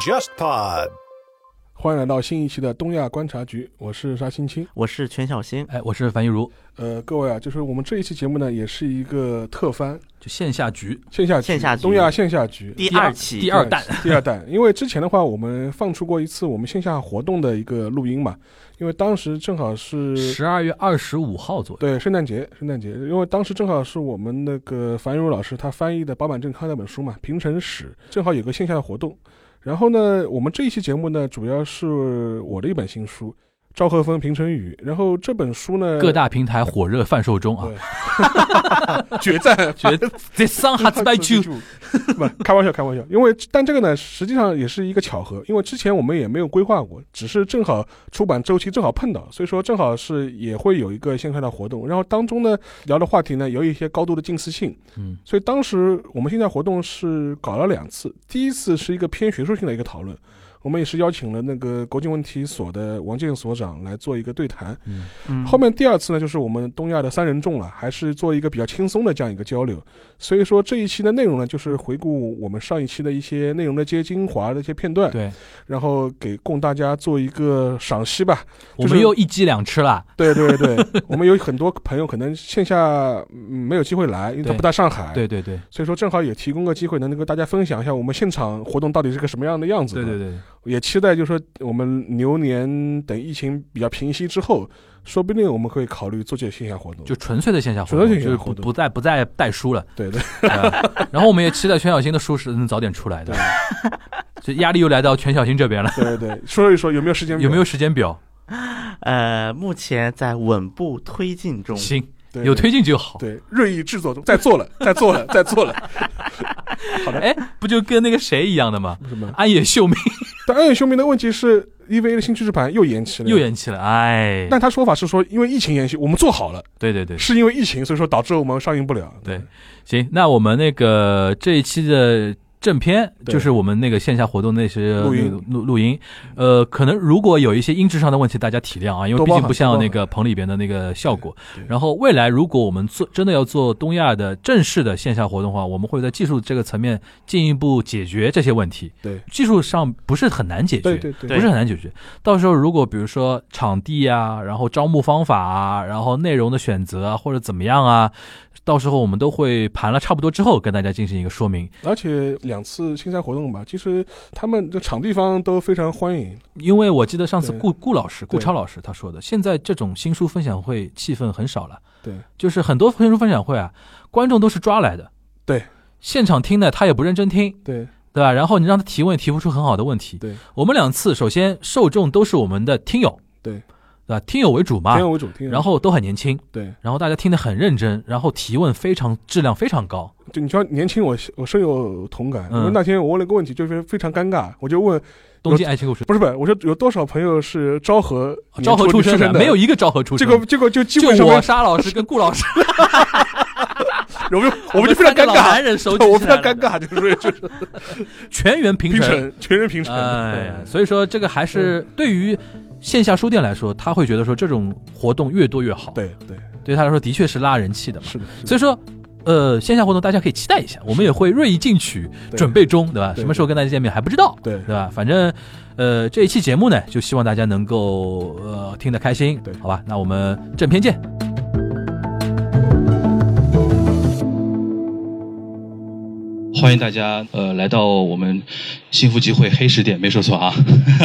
JustPod。欢迎来到新一期的东亚观察局，我是沙青青。我是全小新，哎，我是樊玉茹，呃，各位啊，就是我们这一期节目呢，也是一个特番，就线下局线下局线下局东亚线下局第二期第二弹，第二弹。因为之前的话，我们放出过一次我们线下活动的一个录音嘛，因为当时正好是十二月二十五号左右。对圣诞节，圣诞节，因为当时正好是我们那个樊玉茹老师他翻译的保坂正康那本书嘛，《平成史》，正好有个线下的活动。然后呢，我们这一期节目呢，主要是我的一本新书《昭和风平成宇》。然后这本书呢，各大平台火热贩售中啊！对，决战，觉得这桑哈兹拜丘，不开玩笑，开玩笑。因为但这个呢，实际上也是一个巧合，因为之前我们也没有规划过，只是正好出版周期正好碰到，所以说正好是也会有一个线下的活动。然后当中呢，聊的话题呢，有一些高度的近似性。嗯，所以当时我们线下活动是搞了两次，第一次是一个偏学术性的一个讨论，我们也是邀请了那个国际问题所的王健所长来做一个对谈。嗯后面第二次呢，就是我们东亚的三人众了，还是做一个比较轻松的这样一个交流。所以说这一期的内容呢，就是回顾我们上一期的一些内容的一些精华的一些片段，对，然后给供大家做一个赏析吧。我们又一鸡两吃了。对对对，我们有很多朋友可能线下嗯没有机会来，因为他不在上海。对对对所以说正好也提供个机会，能够跟大家分享一下我们现场活动到底是个什么样的样子。对对，对，也期待就是说我们牛年等疫情比较平息之后，说不定我们可以考虑做这些线下活动。就纯粹的线下活纯粹动，就是线下活动不不再不再带书了。对对 对然后我们也期待全小新的书是能早点出来的，这压力又来到全小新这边了。对对，说一说有没有时间表？有没有时间表？呃，目前在稳步推进中。行，对有推进就好。对锐意制作中，在做了，在做了，在做了。好的，哎，不就跟那个谁一样的吗？什么？安野秀明 但暗夜秀明的问题是，EVA 的新趋势盘又延期了，又。延期了，哎，但他说法是说，因为疫情延期，我们做好了，对对对，是因为疫情，所以说导致我们上映不了。对行，那我们那个这一期的正片就是我们那个线下活动那些录音。录录音，呃，可能如果有一些音质上的问题，大家体谅啊，因为毕竟不像那个棚里边的那个效果。然后未来如果我们做真的要做东亚的正式的线下活动的话，我们会在技术这个层面进一步解决这些问题。对。技术上不是很难解决，对对对，不是很难解决。到时候如果比如说场地啊，然后招募方法啊，然后内容的选择啊，或者怎么样啊，到时候我们都会盘了差不多之后跟大家进行一个说明。而且两次青山活动吧，其实他们的场地方都非常欢迎。因为我记得上次顾顾老师、顾超老师他说的，现在这种新书分享会气氛很少了，对。就是很多新书分享会啊，观众都是抓来的，对，现场听呢他也不认真听，对。对吧？然后你让他提问，提不出很好的问题。对。我们两次，首先受众都是我们的听友，对，对吧？听友为主嘛听友，为主，天然后都很年轻，对，然后大家听得很认真，然后提问非常质量非常高。就你说年轻我，我深有同感。嗯因为那天我问了个问题，就是非常尴尬，我就问，东京爱情故事，不是不是，我说有多少朋友是昭和昭和出出身的？没有一个昭和出身的。这个结果就基就本上我沙老师跟顾老师，我们我们就非常尴尬男尬，人手举我非常尴尬，就是就是全员平成。平成，全员平成。哎呀，所以说这个还是对于线下书店来说，他会觉得说这种活动越多越好。，对对，对他来说的确是拉人气的嘛。是的，所以说，呃，线下活动大家可以期待一下，我们也会锐意进取，准备中，对吧？什么时候跟大家见面还不知道，对对吧？反正，呃，这一期节目呢，就希望大家能够呃听得开心，对好吧？那我们正片见。欢迎大家呃来到我们幸福集会黑石店，没说错啊，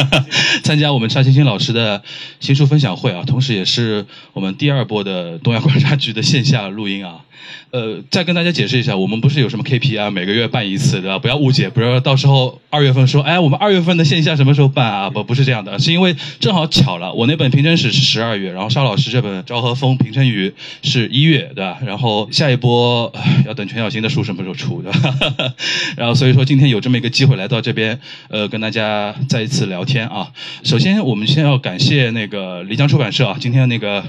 参加我们沙青青老师的新书分享会啊，同时也是我们第二波的东亚观察局的线下录音啊。呃，再跟大家解释一下，我们不是有什么 KPI，每个月办一次，对吧？不要误解，不要到时候二月份说，哎，我们二月份的线下什么时候办啊？不，不是这样的，是因为正好巧了，我那本平成史是十二月，然后沙老师这本昭和风平成语是一月，对吧？然后下一波要等全小新的书什么时候出对吧，然后所以说今天有这么一个机会来到这边，呃，跟大家再一次聊天啊。首先我们先要感谢那个漓江出版社啊，今天那个。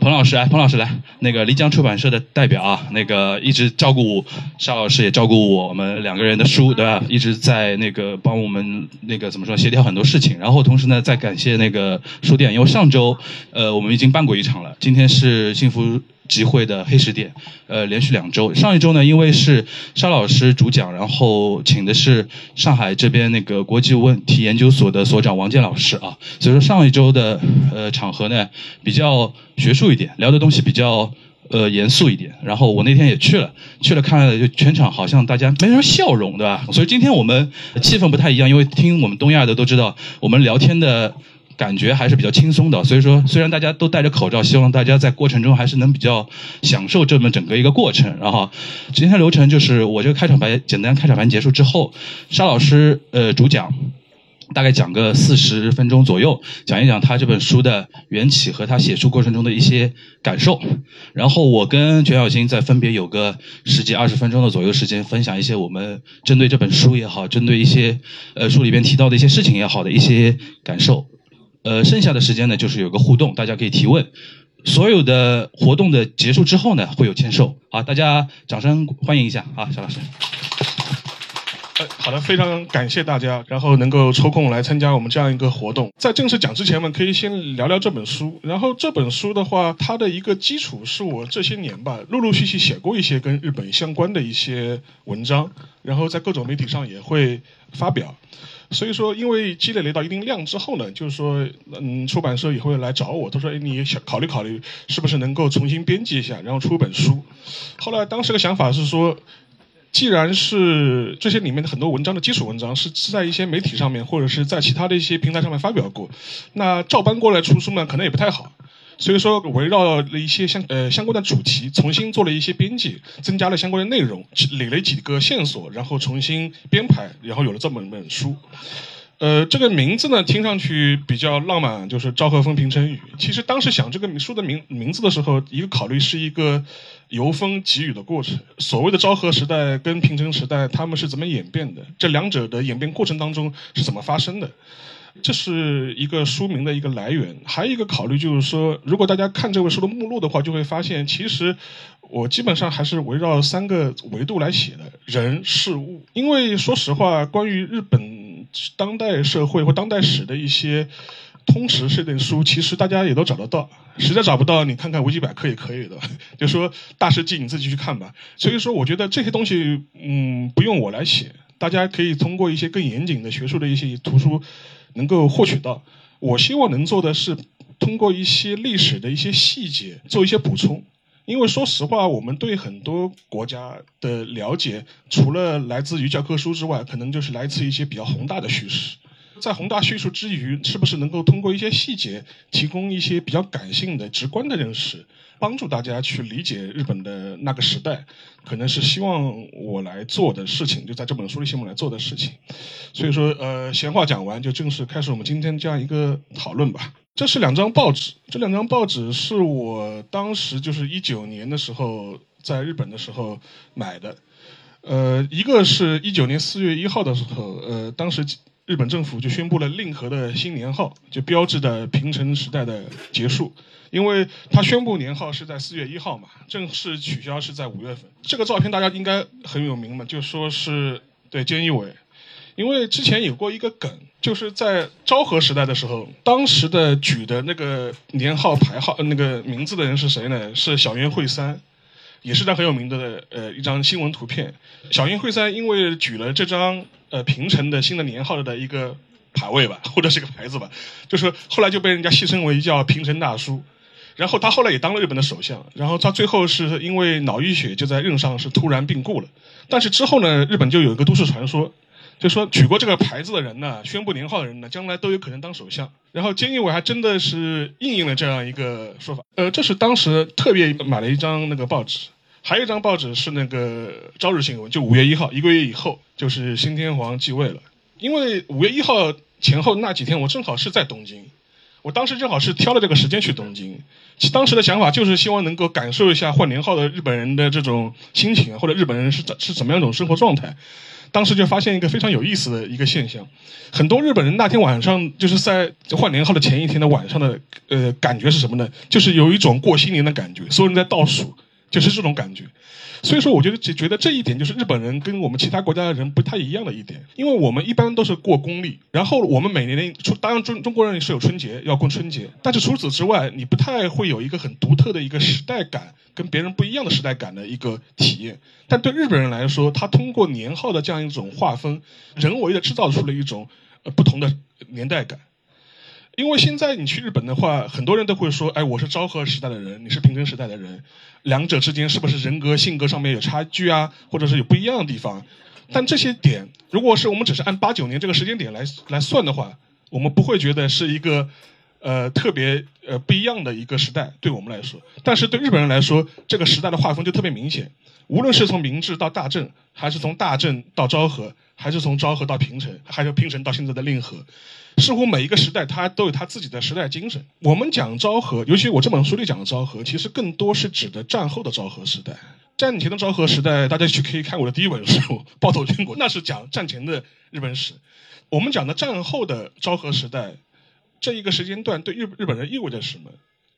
彭老师，哎，彭老师来，那个漓江出版社的代表啊，那个一直照顾，沙老师也照顾我们两个人的书，对吧？一直在那个帮我们那个怎么说协调很多事情，然后同时呢，再感谢那个书店，因为上周呃我们已经办过一场了，今天是幸福集会的黑十点，呃，连续两周。上一周呢，因为是沙老师主讲，然后请的是上海这边那个国际问题研究所的所长王健老师啊，所以说上一周的呃场合呢比较学术一点，聊的东西比较。呃，严肃一点。然后我那天也去了，去了看了，就全场好像大家没什么笑容，对吧？所以今天我们气氛不太一样，因为听我们东亚的都知道，我们聊天的感觉还是比较轻松的。所以说，虽然大家都戴着口罩，希望大家在过程中还是能比较享受这么整个一个过程。然后今天流程就是我这个开场白，简单开场白结束之后，沙老师呃主讲。大概讲个四十分钟左右，讲一讲他这本书的缘起和他写书过程中的一些感受。然后我跟全小新再分别有个十几二十分钟的左右时间，分享一些我们针对这本书也好，针对一些呃书里边提到的一些事情也好的一些感受。呃，剩下的时间呢，就是有个互动，大家可以提问。所有的活动的结束之后呢，会有签售。好，大家掌声欢迎一下啊，肖老师。好的，非常感谢大家，然后能够抽空来参加我们这样一个活动。在正式讲之前，我们可以先聊聊这本书。然后这本书的话，它的一个基础是我这些年吧，陆陆续续写过一些跟日本相关的一些文章，然后在各种媒体上也会发表。所以说，因为积累了到一定量之后呢，就是说，嗯，出版社也会来找我，他说，哎，你想考虑考虑，是不是能够重新编辑一下，然后出本书。后来当时的想法是说。既然是这些里面的很多文章的基础文章是是在一些媒体上面或者是在其他的一些平台上面发表过，那照搬过来出书呢，可能也不太好。所以说，围绕了一些相呃相关的主题，重新做了一些编辑，增加了相关的内容，理了几个线索，然后重新编排，然后有了这么一本书。呃，这个名字呢，听上去比较浪漫，就是《昭和风平成雨》。其实当时想这个书的名名字的时候，一个考虑是一个由风及雨的过程。所谓的昭和时代跟平成时代，他们是怎么演变的？这两者的演变过程当中是怎么发生的？这是一个书名的一个来源。还有一个考虑就是说，如果大家看这本书的目录的话，就会发现，其实我基本上还是围绕三个维度来写的：人、事物。因为说实话，关于日本。当代社会或当代史的一些通识这类书，其实大家也都找得到。实在找不到，你看看维基百科也可以的。就说大事记你自己去看吧。所以说，我觉得这些东西，嗯，不用我来写，大家可以通过一些更严谨的学术的一些图书能够获取到。我希望能做的是，通过一些历史的一些细节做一些补充。因为说实话，我们对很多国家的了解，除了来自于教科书之外，可能就是来自一些比较宏大的叙事。在宏大叙述之余，是不是能够通过一些细节，提供一些比较感性的、直观的认识，帮助大家去理解日本的那个时代？可能是希望我来做的事情，就在这本书里希望来做的事情。所以说，呃，闲话讲完，就正式开始我们今天这样一个讨论吧。这是两张报纸，这两张报纸是我当时就是一九年的时候在日本的时候买的，呃，一个是一九年四月一号的时候，呃，当时日本政府就宣布了令和的新年号，就标志着平成时代的结束，因为他宣布年号是在四月一号嘛，正式取消是在五月份。这个照片大家应该很有名嘛，就说是对菅义伟。因为之前有过一个梗，就是在昭和时代的时候，当时的举的那个年号牌号那个名字的人是谁呢？是小渊惠三，也是张很有名的呃一张新闻图片。小渊惠三因为举了这张呃平成的新的年号的一个牌位吧，或者是个牌子吧，就是后来就被人家戏称为叫平成大叔。然后他后来也当了日本的首相，然后他最后是因为脑溢血就在任上是突然病故了。但是之后呢，日本就有一个都市传说。就说举过这个牌子的人呢，宣布年号的人呢，将来都有可能当首相。然后菅义伟还真的是应验了这样一个说法。呃，这是当时特别买了一张那个报纸，还有一张报纸是那个朝日新闻，就五月一号，一个月以后就是新天皇继位了。因为五月一号前后那几天，我正好是在东京，我当时正好是挑了这个时间去东京。其当时的想法就是希望能够感受一下换年号的日本人的这种心情，或者日本人是怎是怎么样一种生活状态。当时就发现一个非常有意思的一个现象，很多日本人那天晚上就是在换年号的前一天的晚上的呃感觉是什么呢？就是有一种过新年的感觉，所有人在倒数，就是这种感觉。所以说，我觉得觉觉得这一点就是日本人跟我们其他国家的人不太一样的一点，因为我们一般都是过公历，然后我们每年的出，当然中中国人是有春节要过春节，但是除此之外，你不太会有一个很独特的一个时代感，跟别人不一样的时代感的一个体验。但对日本人来说，他通过年号的这样一种划分，人为的制造出了一种呃不同的年代感。因为现在你去日本的话，很多人都会说：“哎，我是昭和时代的人，你是平成时代的人，两者之间是不是人格性格上面有差距啊，或者是有不一样的地方？”但这些点，如果是我们只是按八九年这个时间点来来算的话，我们不会觉得是一个呃特别呃不一样的一个时代，对我们来说。但是对日本人来说，这个时代的划分就特别明显。无论是从明治到大正，还是从大正到昭和，还是从昭和到平成，还是平成到现在的令和。似乎每一个时代，它都有它自己的时代精神。我们讲昭和，尤其我这本书里讲的昭和，其实更多是指的战后的昭和时代。战前的昭和时代，大家去可以看我的第一本书《暴走军国》，那是讲战前的日本史。我们讲的战后的昭和时代，这一个时间段对日日本人意味着什么？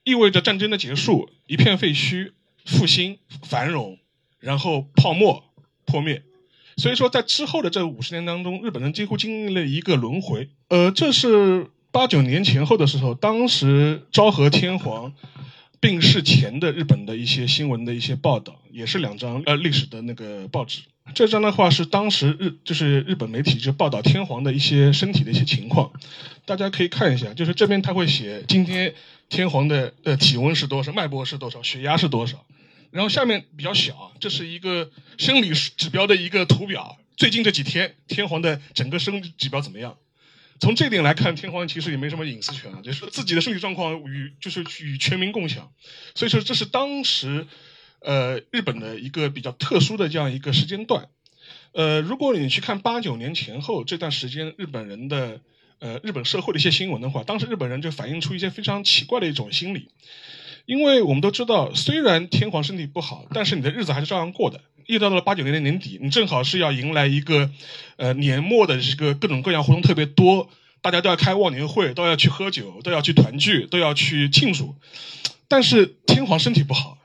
意味着战争的结束，一片废墟，复兴，繁荣，然后泡沫破灭。所以说，在之后的这五十年当中，日本人几乎经历了一个轮回。呃，这是八九年前后的时候，当时昭和天皇病逝前的日本的一些新闻的一些报道，也是两张呃历史的那个报纸。这张的话是当时日就是日本媒体就报道天皇的一些身体的一些情况，大家可以看一下，就是这边他会写今天天皇的呃体温是多少，脉搏是多少，血压是多少。然后下面比较小，这是一个生理指标的一个图表。最近这几天，天皇的整个生理指标怎么样？从这点来看，天皇其实也没什么隐私权啊，就是自己的身体状况与就是与全民共享。所以说，这是当时呃日本的一个比较特殊的这样一个时间段。呃，如果你去看八九年前后这段时间日本人的呃日本社会的一些新闻的话，当时日本人就反映出一些非常奇怪的一种心理。因为我们都知道，虽然天皇身体不好，但是你的日子还是照样过的。一直到了八九年的年底，你正好是要迎来一个，呃，年末的这个各种各样活动特别多，大家都要开忘年会，都要去喝酒，都要去团聚，都要去庆祝。但是天皇身体不好，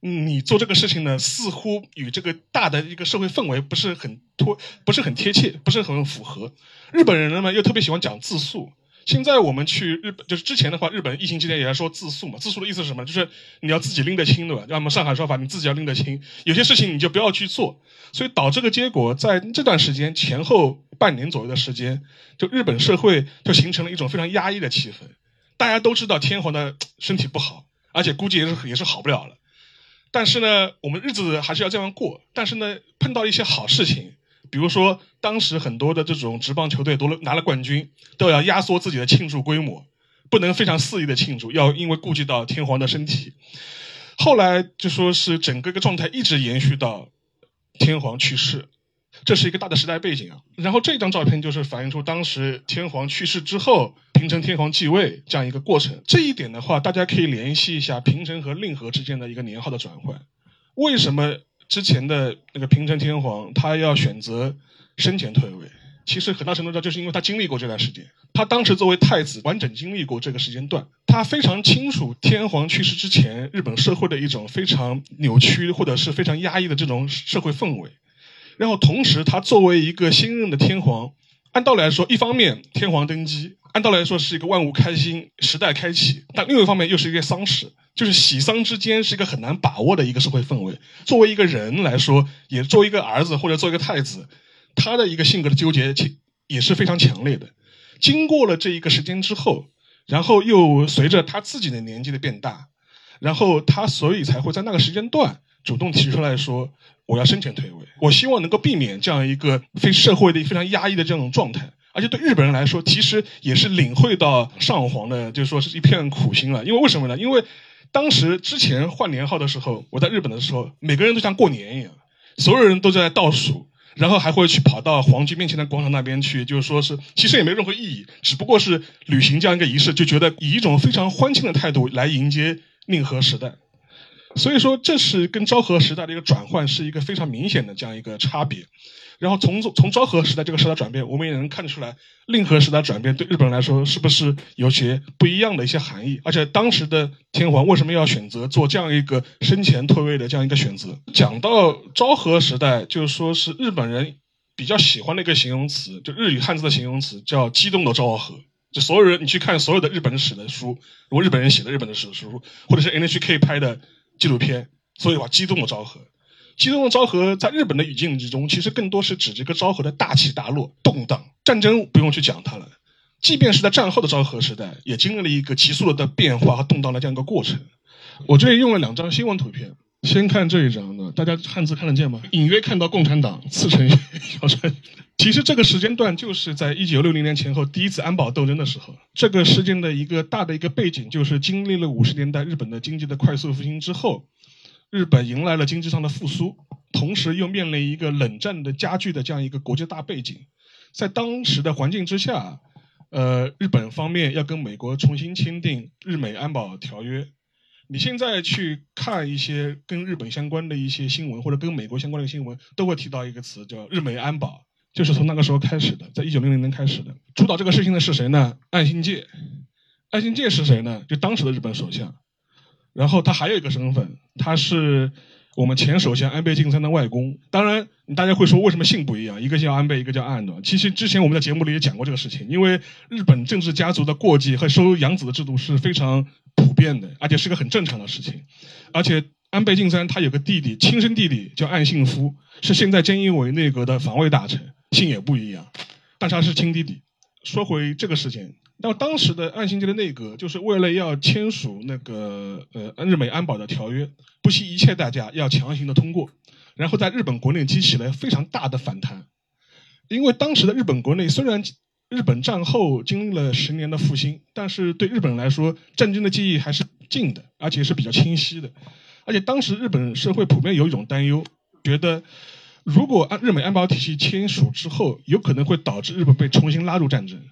你做这个事情呢，似乎与这个大的一个社会氛围不是很脱，不是很贴切，不是很符合。日本人呢又特别喜欢讲自诉。现在我们去日本，就是之前的话，日本疫情期间也在说自诉嘛。自诉的意思是什么？就是你要自己拎得清，对吧？要么上海说法，你自己要拎得清。有些事情你就不要去做。所以导致个结果，在这段时间前后半年左右的时间，就日本社会就形成了一种非常压抑的气氛。大家都知道天皇的身体不好，而且估计也是也是好不了了。但是呢，我们日子还是要这样过。但是呢，碰到一些好事情。比如说，当时很多的这种职棒球队都拿了冠军，都要压缩自己的庆祝规模，不能非常肆意的庆祝，要因为顾及到天皇的身体。后来就说是整个一个状态一直延续到天皇去世，这是一个大的时代背景啊。然后这张照片就是反映出当时天皇去世之后，平成天皇继位这样一个过程。这一点的话，大家可以联系一下平成和令和之间的一个年号的转换，为什么？之前的那个平成天皇，他要选择生前退位，其实很大程度上就是因为他经历过这段时间。他当时作为太子，完整经历过这个时间段，他非常清楚天皇去世之前日本社会的一种非常扭曲或者是非常压抑的这种社会氛围。然后同时，他作为一个新任的天皇，按道理来说，一方面天皇登基，按道理来说是一个万物开心、时代开启，但另一方面又是一个丧事。就是喜丧之间是一个很难把握的一个社会氛围。作为一个人来说，也作为一个儿子或者作为一个太子，他的一个性格的纠结也是非常强烈的。经过了这一个时间之后，然后又随着他自己的年纪的变大，然后他所以才会在那个时间段主动提出来说：“我要生前退位，我希望能够避免这样一个非社会的非常压抑的这种状态。”而且对日本人来说，其实也是领会到上皇的，就是说是一片苦心了。因为为什么呢？因为当时之前换年号的时候，我在日本的时候，每个人都像过年一样，所有人都在倒数，然后还会去跑到皇居面前的广场那边去，就是说是其实也没任何意义，只不过是履行这样一个仪式，就觉得以一种非常欢庆的态度来迎接令和时代。所以说，这是跟昭和时代的一个转换，是一个非常明显的这样一个差别。然后从从昭和时代这个时代转变，我们也能看得出来，令和时代转变对日本人来说是不是有些不一样的一些含义？而且当时的天皇为什么要选择做这样一个生前退位的这样一个选择？讲到昭和时代，就是说是日本人比较喜欢的一个形容词，就日语汉字的形容词叫“激动的昭和”。就所有人，你去看所有的日本史的书，如果日本人写的日本的史书，或者是 NHK 拍的纪录片，所以话激动的昭和。其中的昭和在日本的语境之中，其实更多是指这个昭和的大起大落、动荡。战争不用去讲它了，即便是在战后的昭和时代，也经历了一个急速的变化和动荡的这样一个过程。我这里用了两张新闻图片，先看这一张呢，大家汉字看得见吗？隐约看到共产党刺成小船。其实这个时间段就是在一九六零年前后第一次安保斗争的时候。这个事件的一个大的一个背景，就是经历了五十年代日本的经济的快速复兴之后。日本迎来了经济上的复苏，同时又面临一个冷战的加剧的这样一个国际大背景，在当时的环境之下，呃，日本方面要跟美国重新签订日美安保条约。你现在去看一些跟日本相关的一些新闻，或者跟美国相关的新闻，都会提到一个词叫日美安保，就是从那个时候开始的，在一九零零年开始的。主导这个事情的是谁呢？岸信介。岸信介是谁呢？就当时的日本首相。然后他还有一个身份，他是我们前首相安倍晋三的外公。当然，大家会说为什么姓不一样？一个叫安倍，一个叫岸的。其实之前我们在节目里也讲过这个事情，因为日本政治家族的过继和收养子的制度是非常普遍的，而且是个很正常的事情。而且安倍晋三他有个弟弟，亲生弟弟叫岸信夫，是现在菅义伟内阁的防卫大臣，姓也不一样，但他是亲弟弟。说回这个事情。那么当时的岸信介的内阁就是为了要签署那个呃日美安保的条约，不惜一切代价要强行的通过，然后在日本国内激起了非常大的反弹，因为当时的日本国内虽然日本战后经历了十年的复兴，但是对日本来说战争的记忆还是近的，而且是比较清晰的，而且当时日本社会普遍有一种担忧，觉得如果按日美安保体系签署之后，有可能会导致日本被重新拉入战争。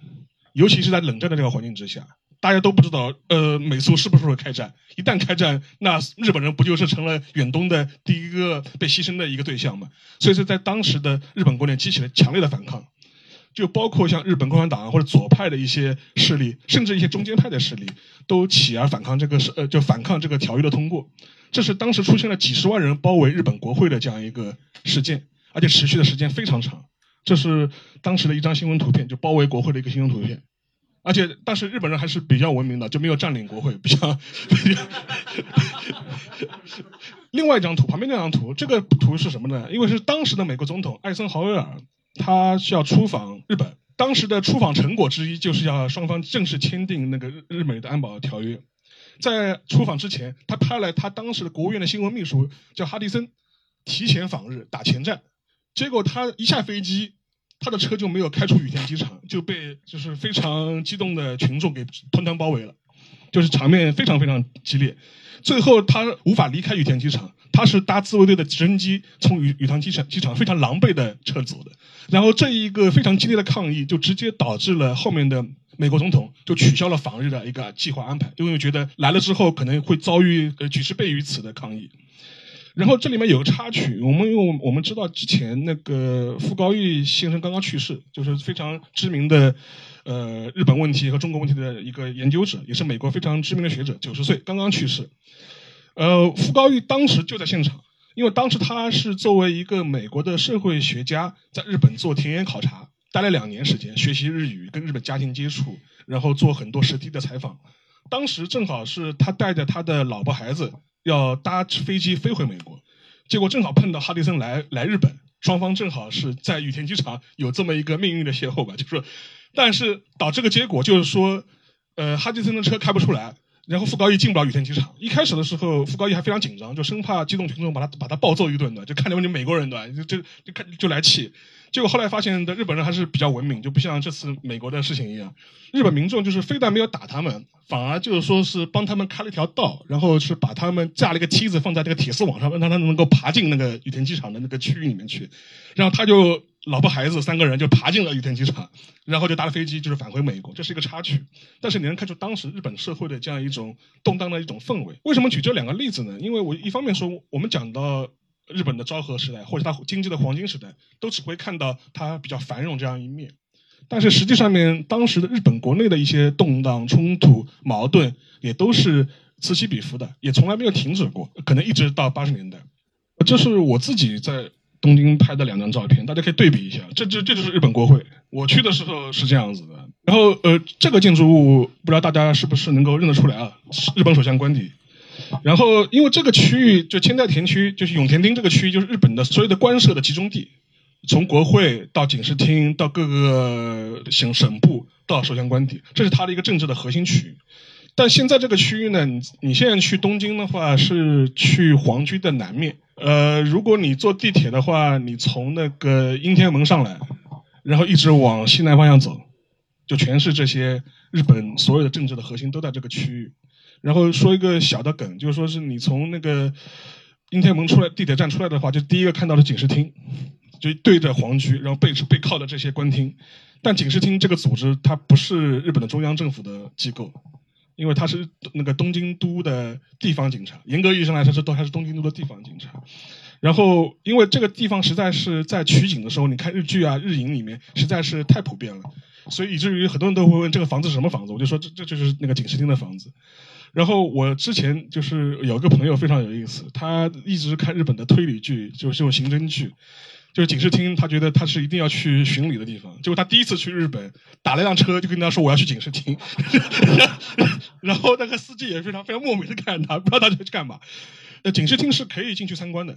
尤其是在冷战的这个环境之下，大家都不知道，呃，美苏是不是会开战？一旦开战，那日本人不就是成了远东的第一个被牺牲的一个对象吗？所以说，在当时的日本国内激起了强烈的反抗，就包括像日本共产党或者左派的一些势力，甚至一些中间派的势力，都起而反抗这个是呃，就反抗这个条约的通过。这是当时出现了几十万人包围日本国会的这样一个事件，而且持续的时间非常长。这是当时的一张新闻图片，就包围国会的一个新闻图片，而且当时日本人还是比较文明的，就没有占领国会，比较。另外一张图，旁边那张图，这个图是什么呢？因为是当时的美国总统艾森豪威尔，他需要出访日本，当时的出访成果之一就是要双方正式签订那个日日美的安保条约。在出访之前，他派了他当时的国务院的新闻秘书叫哈迪森，提前访日打前站。结果他一下飞机，他的车就没有开出羽田机场，就被就是非常激动的群众给团团包围了，就是场面非常非常激烈。最后他无法离开羽田机场，他是搭自卫队的直升机从羽羽田机场机场非常狼狈的撤走的。然后这一个非常激烈的抗议，就直接导致了后面的美国总统就取消了访日的一个计划安排，因为觉得来了之后可能会遭遇呃举世倍于此的抗议。然后这里面有个插曲，我们因为我们知道之前那个傅高义先生刚刚去世，就是非常知名的，呃，日本问题和中国问题的一个研究者，也是美国非常知名的学者，九十岁刚刚去世。呃，傅高义当时就在现场，因为当时他是作为一个美国的社会学家，在日本做田野考察，待了两年时间，学习日语，跟日本家庭接触，然后做很多实地的采访。当时正好是他带着他的老婆孩子。要搭飞机飞回美国，结果正好碰到哈迪森来来日本，双方正好是在羽田机场有这么一个命运的邂逅吧，就是，但是导致个结果就是说，呃，哈迪森的车开不出来，然后傅高义进不了羽田机场。一开始的时候，傅高义还非常紧张，就生怕激动群众把他把他暴揍一顿的，就看见你美国人对吧，就就就看就来气。结果后来发现的日本人还是比较文明，就不像这次美国的事情一样，日本民众就是非但没有打他们，反而就是说是帮他们开了一条道，然后是把他们架了一个梯子放在这个铁丝网上，让他们能够爬进那个羽田机场的那个区域里面去，然后他就老婆孩子三个人就爬进了羽田机场，然后就搭了飞机就是返回美国，这是一个插曲。但是你能看出当时日本社会的这样一种动荡的一种氛围。为什么举这两个例子呢？因为我一方面说我们讲到日本的昭和时代或者它经济的黄金时代，都只会看到它比较繁荣这样一面。但是实际上面，当时的日本国内的一些动荡、冲突、矛盾，也都是此起彼伏的，也从来没有停止过，可能一直到八十年代。这是我自己在东京拍的两张照片，大家可以对比一下。这这这就是日本国会，我去的时候是这样子的。然后呃，这个建筑物不知道大家是不是能够认得出来啊？日本首相官邸。然后因为这个区域就千代田区，就是永田町这个区域，就是日本的所有的官舍的集中地。从国会到警视厅，到各个省省部，到首相官邸，这是它的一个政治的核心区域。但现在这个区域呢，你你现在去东京的话，是去皇居的南面。呃，如果你坐地铁的话，你从那个阴天门上来，然后一直往西南方向走，就全是这些日本所有的政治的核心都在这个区域。然后说一个小的梗，就是说是你从那个应天门出来，地铁站出来的话，就第一个看到的警视厅。就对着皇居，然后背背靠的这些官厅，但警视厅这个组织它不是日本的中央政府的机构，因为它是那个东京都的地方警察，严格意义上来说是都还是东京都的地方警察。然后因为这个地方实在是在取景的时候，你看日剧啊、日影里面实在是太普遍了，所以以至于很多人都会问这个房子是什么房子，我就说这这就是那个警视厅的房子。然后我之前就是有个朋友非常有意思，他一直看日本的推理剧，就是这种刑侦剧。就是警视厅，他觉得他是一定要去巡礼的地方。结果他第一次去日本，打了一辆车，就跟他说我要去警视厅。然后那个司机也非常非常莫名的看他，不知道他去干嘛。呃，警视厅是可以进去参观的，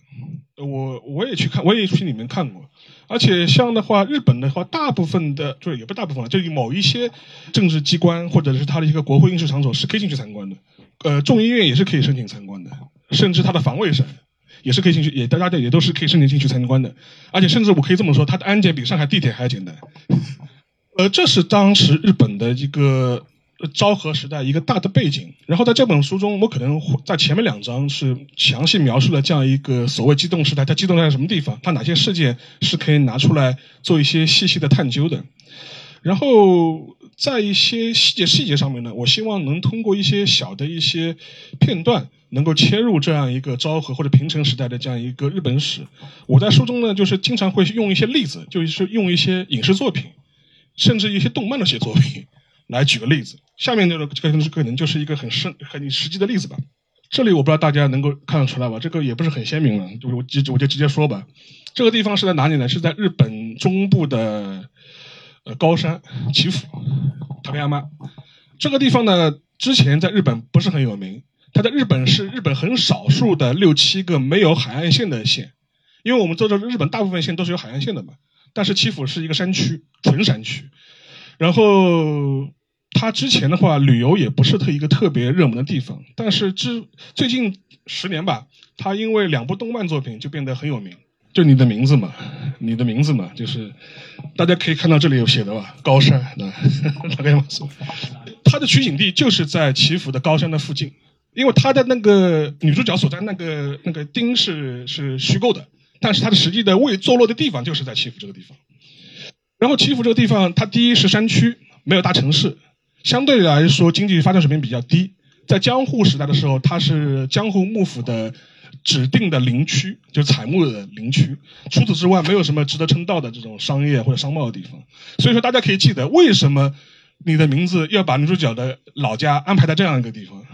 我我也去看，我也去里面看过。而且像的话，日本的话，大部分的，就是也不大部分了，就某一些政治机关或者是他的一个国会议事场所是可以进去参观的。呃，众议院也是可以申请参观的，甚至他的防卫省。也是可以进去，也大家的也都是可以申请进去参观的，而且甚至我可以这么说，它的安检比上海地铁还要简单。呃，这是当时日本的一个昭和时代一个大的背景。然后在这本书中，我可能在前面两章是详细描述了这样一个所谓激动时代，它激动在什么地方，它哪些事件是可以拿出来做一些细细的探究的。然后在一些细节细节上面呢，我希望能通过一些小的一些片段。能够切入这样一个昭和或者平成时代的这样一个日本史，我在书中呢，就是经常会用一些例子，就是用一些影视作品，甚至一些动漫的写作品来举个例子。下面这个这个可能就是一个很实很实际的例子吧。这里我不知道大家能够看得出来吧？这个也不是很鲜明了，就我直我就直接说吧。这个地方是在哪里呢？是在日本中部的呃高山岐阜，塔克亚妈。这个地方呢，之前在日本不是很有名。它在日本是日本很少数的六七个没有海岸线的县，因为我们知道日本大部分县都是有海岸线的嘛。但是岐阜是一个山区，纯山区。然后它之前的话，旅游也不是特一个特别热门的地方。但是之最近十年吧，它因为两部动漫作品就变得很有名。就你的名字嘛，你的名字嘛，就是大家可以看到这里有写的吧，高山，大概说，它的取景地就是在岐阜的高山的附近。因为他的那个女主角所在那个那个町是是虚构的，但是它的实际的位坐落的地方就是在祈福这个地方。然后祈福这个地方，它第一是山区，没有大城市，相对来说经济发展水平比较低。在江户时代的时候，它是江户幕府的指定的林区，就是采木的林区。除此之外，没有什么值得称道的这种商业或者商贸的地方。所以说，大家可以记得，为什么你的名字要把女主角的老家安排在这样一个地方。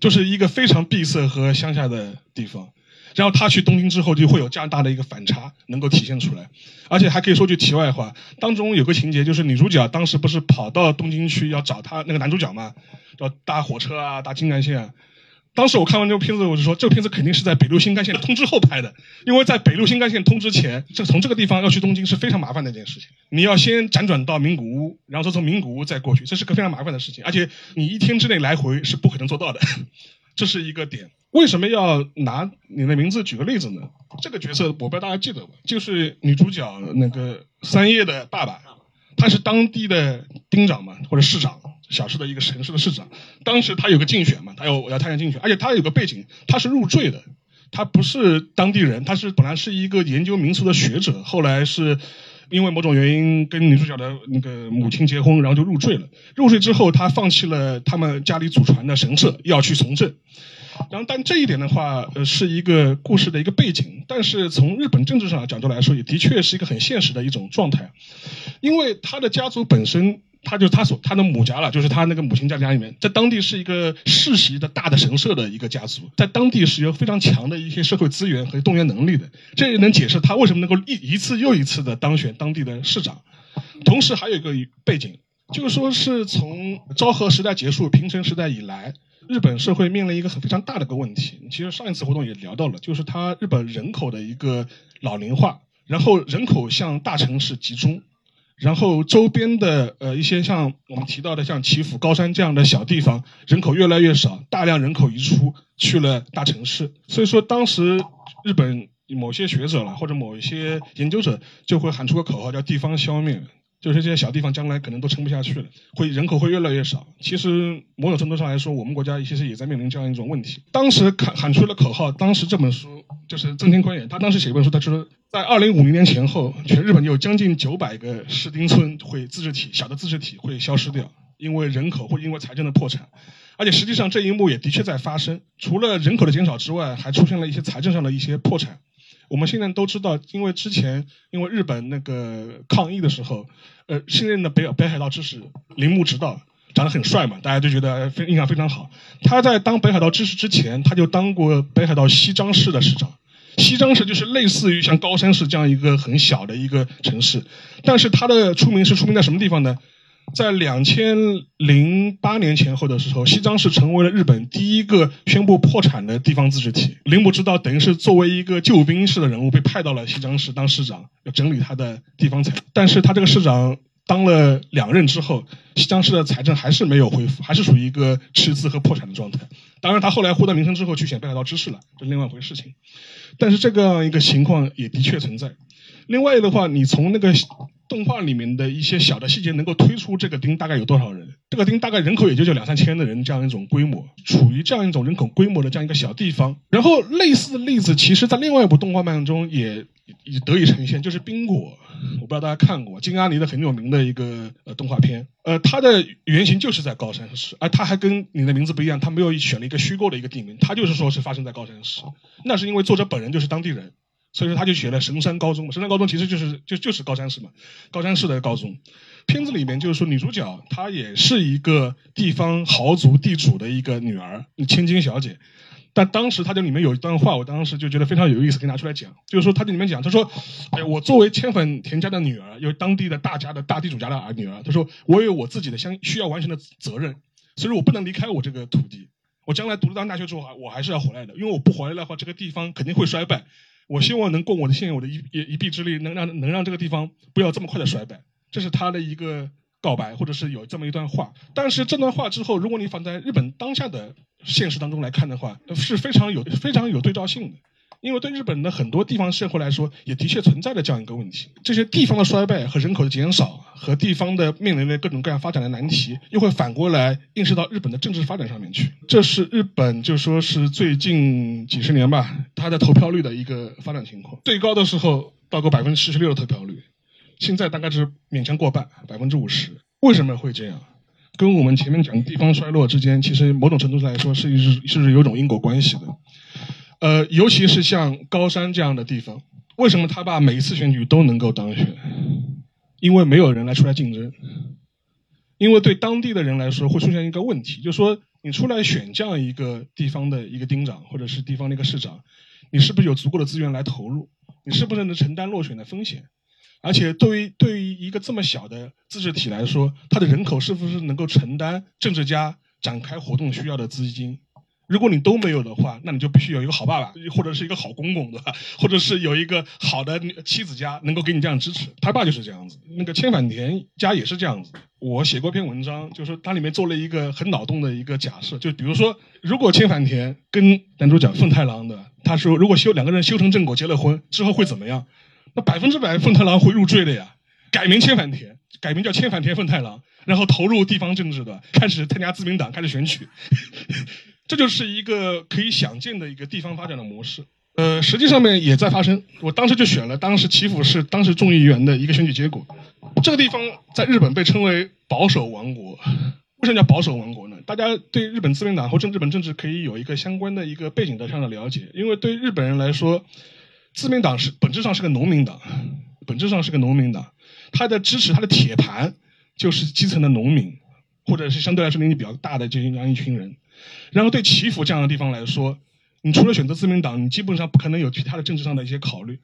就是一个非常闭塞和乡下的地方，然后他去东京之后就会有这样大的一个反差能够体现出来，而且还可以说句题外话，当中有个情节就是女主角当时不是跑到东京去要找他那个男主角嘛，要搭火车啊，搭京干线。当时我看完这个片子，我就说这个片子肯定是在北陆新干线通知后拍的，因为在北陆新干线通知前，这从这个地方要去东京是非常麻烦的一件事情。你要先辗转到名古屋，然后再从名古屋再过去，这是个非常麻烦的事情，而且你一天之内来回是不可能做到的，这是一个点。为什么要拿你的名字举个例子呢？这个角色我不知道大家记得吧？就是女主角那个三叶的爸爸，他是当地的町长嘛，或者市长。小市的一个城市的市长，当时他有个竞选嘛，他要我要参加竞选，而且他有个背景，他是入赘的，他不是当地人，他是本来是一个研究民俗的学者，后来是因为某种原因跟女主角的那个母亲结婚，然后就入赘了。入赘之后，他放弃了他们家里祖传的神社，要去从政。然后，但这一点的话，呃，是一个故事的一个背景。但是从日本政治上的角度来说，也的确是一个很现实的一种状态，因为他的家族本身。他就他所他的母家了，就是他那个母亲家家里面，在当地是一个世袭的大的神社的一个家族，在当地是有非常强的一些社会资源和动员能力的，这也能解释他为什么能够一一次又一次的当选当地的市长。同时还有一个背景，就是说是从昭和时代结束、平成时代以来，日本社会面临一个很非常大的一个问题。其实上一次活动也聊到了，就是他日本人口的一个老龄化，然后人口向大城市集中。然后周边的呃一些像我们提到的像岐阜、高山这样的小地方，人口越来越少，大量人口移出去了大城市。所以说当时日本某些学者了或者某一些研究者就会喊出个口号叫“地方消灭”。就是这些小地方将来可能都撑不下去了，会人口会越来越少。其实某种程度上来说，我们国家其实也在面临这样一种问题。当时喊喊出了口号，当时这本书就是曾天宽也，他当时写一本书，他说在二零五零年前后，全日本有将近九百个市町村会自治体小的自治体会消失掉，因为人口会因为财政的破产。而且实际上这一幕也的确在发生，除了人口的减少之外，还出现了一些财政上的一些破产。我们现在都知道，因为之前因为日本那个抗议的时候，呃，新任的北北海道知事铃木直道长得很帅嘛，大家就觉得非印象非常好。他在当北海道知事之前，他就当过北海道西张市的市长。西张市就是类似于像高山市这样一个很小的一个城市，但是他的出名是出名在什么地方呢？在两千零八年前后的时候，西张市成为了日本第一个宣布破产的地方自治体。铃木知道等于是作为一个救兵式的人物被派到了西张市当市长，要整理他的地方财。但是他这个市长当了两任之后，西张市的财政还是没有恢复，还是属于一个赤字和破产的状态。当然，他后来获得名声之后去选北海道知事了，这是另外一回事情。但是这个一个情况也的确存在。另外的话，你从那个动画里面的一些小的细节，能够推出这个町大概有多少人？这个町大概人口也就就两三千的人这样一种规模，处于这样一种人口规模的这样一个小地方。然后类似的例子，其实在另外一部动画漫中也也得以呈现，就是《冰果》，我不知道大家看过金阿尼的很有名的一个呃动画片。呃，它的原型就是在高山市，而它还跟你的名字不一样，它没有选了一个虚构的一个地名，它就是说是发生在高山市。那是因为作者本人就是当地人。所以说他就选了神山高中，神山高中其实就是就就是高山市嘛，高山市的高中。片子里面就是说女主角她也是一个地方豪族地主的一个女儿，千金小姐。但当时他这里面有一段话，我当时就觉得非常有意思，可以拿出来讲。就是说他这里面讲，他说：“哎，我作为千粉田家的女儿，有当地的大家的大地主家的儿女儿，他说我有我自己的相需要完成的责任，所以我不能离开我这个土地。我将来读了大学之后，我还是要回来的，因为我不回来的话，这个地方肯定会衰败。”我希望能供我的现有的一一一臂之力，能让能让这个地方不要这么快的衰败，这是他的一个告白，或者是有这么一段话。但是这段话之后，如果你放在日本当下的现实当中来看的话，是非常有非常有对照性的。因为对日本的很多地方社会来说，也的确存在着这样一个问题：这些地方的衰败和人口的减少，和地方的面临的各种各样发展的难题，又会反过来映射到日本的政治发展上面去。这是日本就说是最近几十年吧，它的投票率的一个发展情况。最高的时候到过百分之四十六的投票率，现在大概是勉强过半，百分之五十。为什么会这样？跟我们前面讲地方衰落之间，其实某种程度上来说是是是有种因果关系的。呃，尤其是像高山这样的地方，为什么他爸每一次选举都能够当选？因为没有人来出来竞争。因为对当地的人来说，会出现一个问题，就是说，你出来选这样一个地方的一个町长，或者是地方的一个市长，你是不是有足够的资源来投入？你是不是能承担落选的风险？而且，对于对于一个这么小的自治体来说，它的人口是不是能够承担政治家展开活动需要的资金？如果你都没有的话，那你就必须有一个好爸爸，或者是一个好公公，对吧？或者是有一个好的妻子家能够给你这样支持。他爸就是这样子，那个千反田家也是这样子。我写过一篇文章，就是它里面做了一个很脑洞的一个假设，就比如说，如果千反田跟男主角凤太郎的，他说如果修两个人修成正果结了婚之后会怎么样？那百分之百凤太郎会入赘的呀，改名千反田，改名叫千反田凤太郎，然后投入地方政治的，开始参加自民党，开始选举。这就是一个可以想见的一个地方发展的模式。呃，实际上面也在发生。我当时就选了当时祈福市当时众议员的一个选举结果。这个地方在日本被称为保守王国。为什么叫保守王国呢？大家对日本自民党或者日本政治可以有一个相关的一个背景的上的了解。因为对日本人来说，自民党是本质上是个农民党，本质上是个农民党。他的支持他的铁盘就是基层的农民，或者是相对来说年纪比较大的这样一群人。然后对祈福这样的地方来说，你除了选择自民党，你基本上不可能有其他的政治上的一些考虑。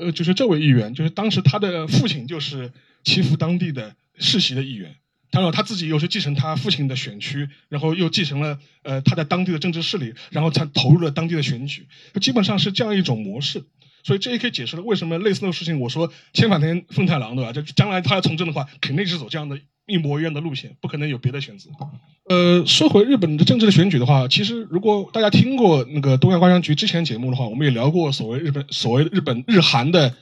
呃，就是这位议员，就是当时他的父亲就是祈福当地的世袭的议员，当然他自己又是继承他父亲的选区，然后又继承了呃他在当地的政治势力，然后才投入了当地的选举，基本上是这样一种模式。所以这也可以解释了为什么类似的事情，我说千反田凤太郎对吧？就将来他要从政的话，肯定是走这样的一模一样的路线，不可能有别的选择。呃，说回日本的政治的选举的话，其实如果大家听过那个东亚观察局之前节目的话，我们也聊过所谓日本所谓日本日韩的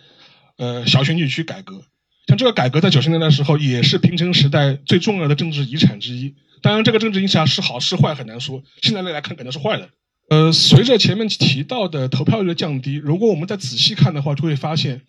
呃小选举区改革。像这个改革在九十年代的时候，也是平成时代最重要的政治遗产之一。当然，这个政治遗产是好是坏很难说，现在来看可能是坏的。呃，随着前面提到的投票率的降低，如果我们再仔细看的话，就会发现，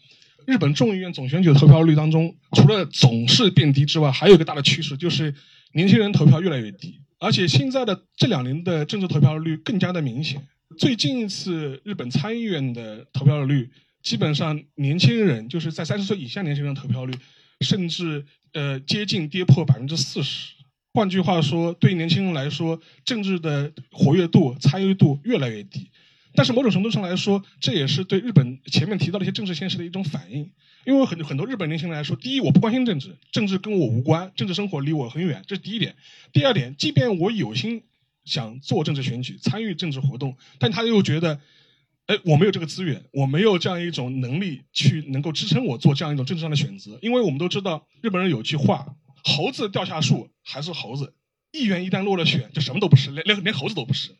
日本众议院总选举的投票率当中，除了总是变低之外，还有一个大的趋势，就是年轻人投票越来越低。而且现在的这两年的政治投票率更加的明显。最近一次日本参议院的投票率，基本上年轻人就是在三十岁以下年轻人投票率，甚至呃接近跌破百分之四十。换句话说，对年轻人来说，政治的活跃度、参与度越来越低。但是某种程度上来说，这也是对日本前面提到的一些政治现实的一种反应。因为很很多日本年轻人来说，第一，我不关心政治，政治跟我无关，政治生活离我很远，这是第一点。第二点，即便我有心想做政治选举、参与政治活动，但他又觉得，哎，我没有这个资源，我没有这样一种能力去能够支撑我做这样一种政治上的选择。因为我们都知道，日本人有句话。猴子掉下树还是猴子，议员一旦落了选，就什么都不是，连连连猴子都不是。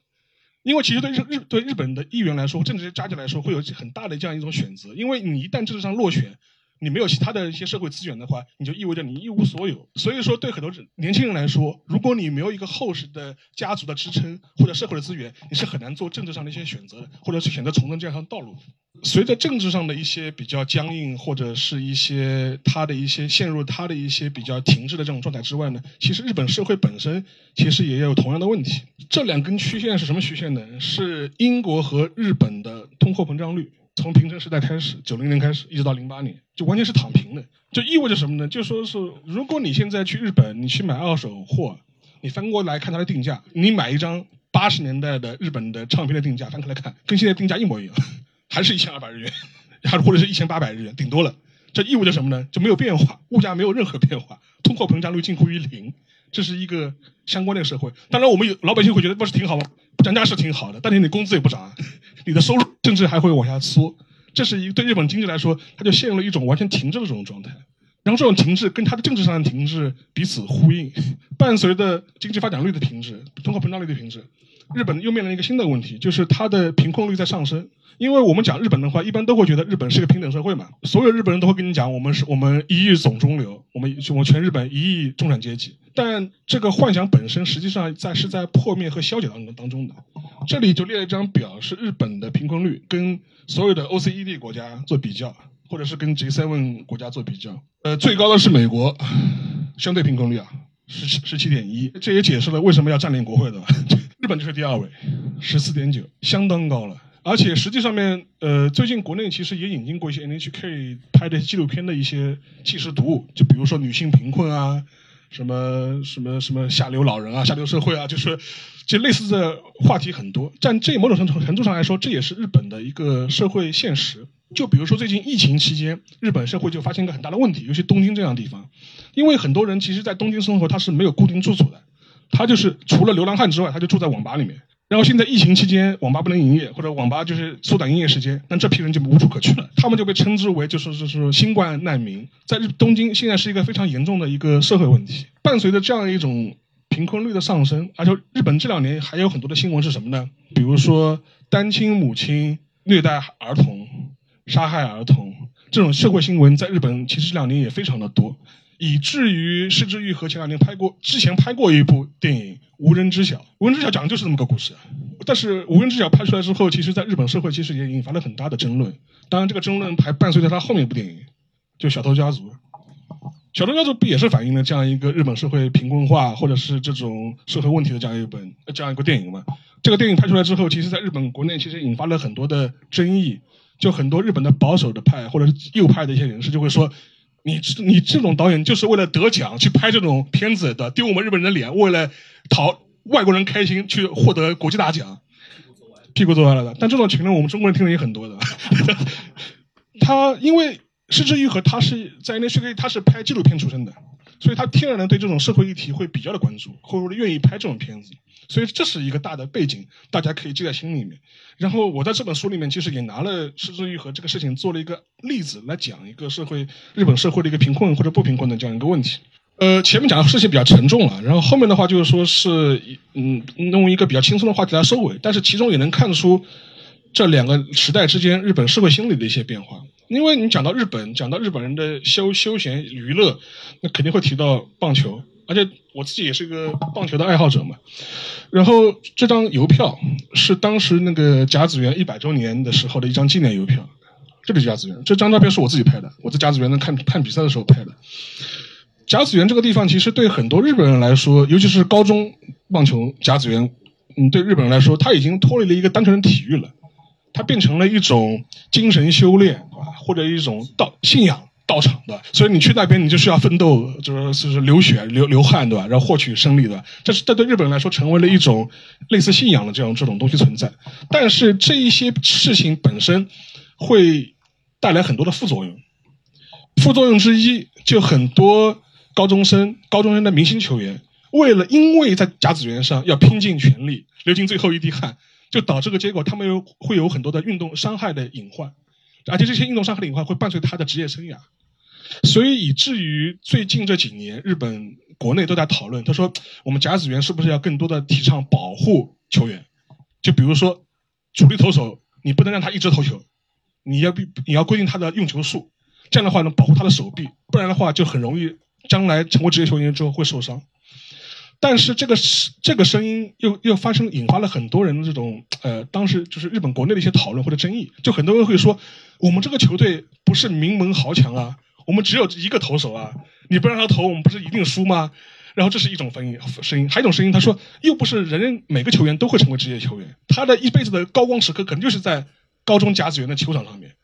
因为其实对日日对日本的议员来说，政治家家来说，会有很大的这样一种选择。因为你一旦政治上落选，你没有其他的一些社会资源的话，你就意味着你一无所有。所以说，对很多年轻人来说，如果你没有一个厚实的家族的支撑或者社会的资源，你是很难做政治上的一些选择的，或者是选择从政这样道路。随着政治上的一些比较僵硬，或者是一些他的一些陷入他的一些比较停滞的这种状态之外呢，其实日本社会本身其实也有同样的问题。这两根曲线是什么曲线呢？是英国和日本的通货膨胀率。从平成时代开始，九零年开始，一直到零八年，就完全是躺平的。就意味着什么呢？就说是，如果你现在去日本，你去买二手货，你翻过来看它的定价，你买一张八十年代的日本的唱片的定价，翻过来看，跟现在定价一模一样，还是一千二百日元，还是或者是一千八百日元，顶多了。这意味着什么呢？就没有变化，物价没有任何变化，通货膨胀率近乎于零。这是一个相关的社会。当然，我们有老百姓会觉得不是挺好吗？涨价是挺好的，但是你工资也不涨，你的收入甚至还会往下缩。这是一对日本经济来说，它就陷入了一种完全停滞的这种状态。然后这种停滞跟它的政治上的停滞彼此呼应，伴随着经济发展率的停滞、通货膨胀率的停滞，日本又面临一个新的问题，就是它的贫困率在上升。因为我们讲日本的话，一般都会觉得日本是一个平等社会嘛，所有日本人都会跟你讲，我们是我们一亿总中流，我们我们全日本一亿中产阶级。但这个幻想本身实际上在是在破灭和消解当中当中的。这里就列了一张表，是日本的贫困率跟所有的 OECD 国家做比较，或者是跟 G7 国家做比较。呃，最高的是美国，相对贫困率啊，十十七点一，这也解释了为什么要占领国会的。日本就是第二位，十四点九，相当高了。而且实际上面，呃，最近国内其实也引进过一些 NHK 拍的纪录片的一些纪实读物，就比如说女性贫困啊，什么什么什么下流老人啊，下流社会啊，就是就类似的话题很多。但这某种程度程度上来说，这也是日本的一个社会现实。就比如说最近疫情期间，日本社会就发现一个很大的问题，尤其东京这样的地方，因为很多人其实在东京生活，他是没有固定住所的，他就是除了流浪汉之外，他就住在网吧里面。然后现在疫情期间，网吧不能营业，或者网吧就是缩短营业时间，那这批人就无处可去了，他们就被称之为就是就是新冠难民，在日东京现在是一个非常严重的一个社会问题。伴随着这样一种贫困率的上升，而且日本这两年还有很多的新闻是什么呢？比如说单亲母亲虐待儿童、杀害儿童这种社会新闻，在日本其实这两年也非常的多。以至于失之愈合前两年拍过，之前拍过一部电影《无人知晓》，《无人知晓》讲的就是这么个故事。但是《无人知晓》拍出来之后，其实在日本社会其实也引发了很大的争论。当然，这个争论还伴随着他后面一部电影，就《小偷家族》。《小偷家族》不也是反映了这样一个日本社会贫困化或者是这种社会问题的这样一本这样一个电影吗？这个电影拍出来之后，其实在日本国内其实引发了很多的争议。就很多日本的保守的派或者是右派的一些人士就会说，你你这种导演就是为了得奖去拍这种片子的，丢我们日本人的脸，为了讨外国人开心去获得国际大奖，屁股坐歪了的。但这种评论我们中国人听的也很多的。他因为失之愈合，他是在 NHK 他是拍纪录片出身的，所以他天然的对这种社会议题会比较的关注，或者愿意拍这种片子。所以这是一个大的背景，大家可以记在心里面。然后我在这本书里面其实也拿了失之愈合这个事情做了一个例子来讲一个社会日本社会的一个贫困或者不贫困的这样一个问题。呃，前面讲的事情比较沉重了，然后后面的话就是说是嗯用一个比较轻松的话题来收尾，但是其中也能看出这两个时代之间日本社会心理的一些变化。因为你讲到日本，讲到日本人的休休闲娱乐，那肯定会提到棒球。而且我自己也是一个棒球的爱好者嘛，然后这张邮票是当时那个甲子园一百周年的时候的一张纪念邮票，这里是甲子园，这张照片是我自己拍的，我在甲子园那看看比赛的时候拍的。甲子园这个地方其实对很多日本人来说，尤其是高中棒球甲子园，嗯，对日本人来说，它已经脱离了一个单纯的体育了，它变成了一种精神修炼，对吧？或者一种道信仰。到场的，所以你去那边，你就需要奋斗，就是是流血、流流汗，对吧？然后获取胜利，对吧？这是这对日本人来说成为了一种类似信仰的这样这种东西存在。但是这一些事情本身会带来很多的副作用。副作用之一，就很多高中生、高中生的明星球员，为了因为在甲子园上要拼尽全力，流尽最后一滴汗，就导致个结果，他们有会有很多的运动伤害的隐患，而且这些运动伤害的隐患会伴随他的职业生涯。所以以至于最近这几年，日本国内都在讨论，他说我们甲子园是不是要更多的提倡保护球员？就比如说主力投手，你不能让他一直投球，你要必你要规定他的用球数，这样的话能保护他的手臂，不然的话就很容易将来成为职业球员之后会受伤。但是这个这个声音又又发生引发了很多人的这种呃，当时就是日本国内的一些讨论或者争议，就很多人会说我们这个球队不是名门豪强啊。我们只有一个投手啊，你不让他投，我们不是一定输吗？然后这是一种声音，声音还有一种声音，他说又不是人人每个球员都会成为职业球员，他的一辈子的高光时刻可能就是在高中甲子园的球场上面，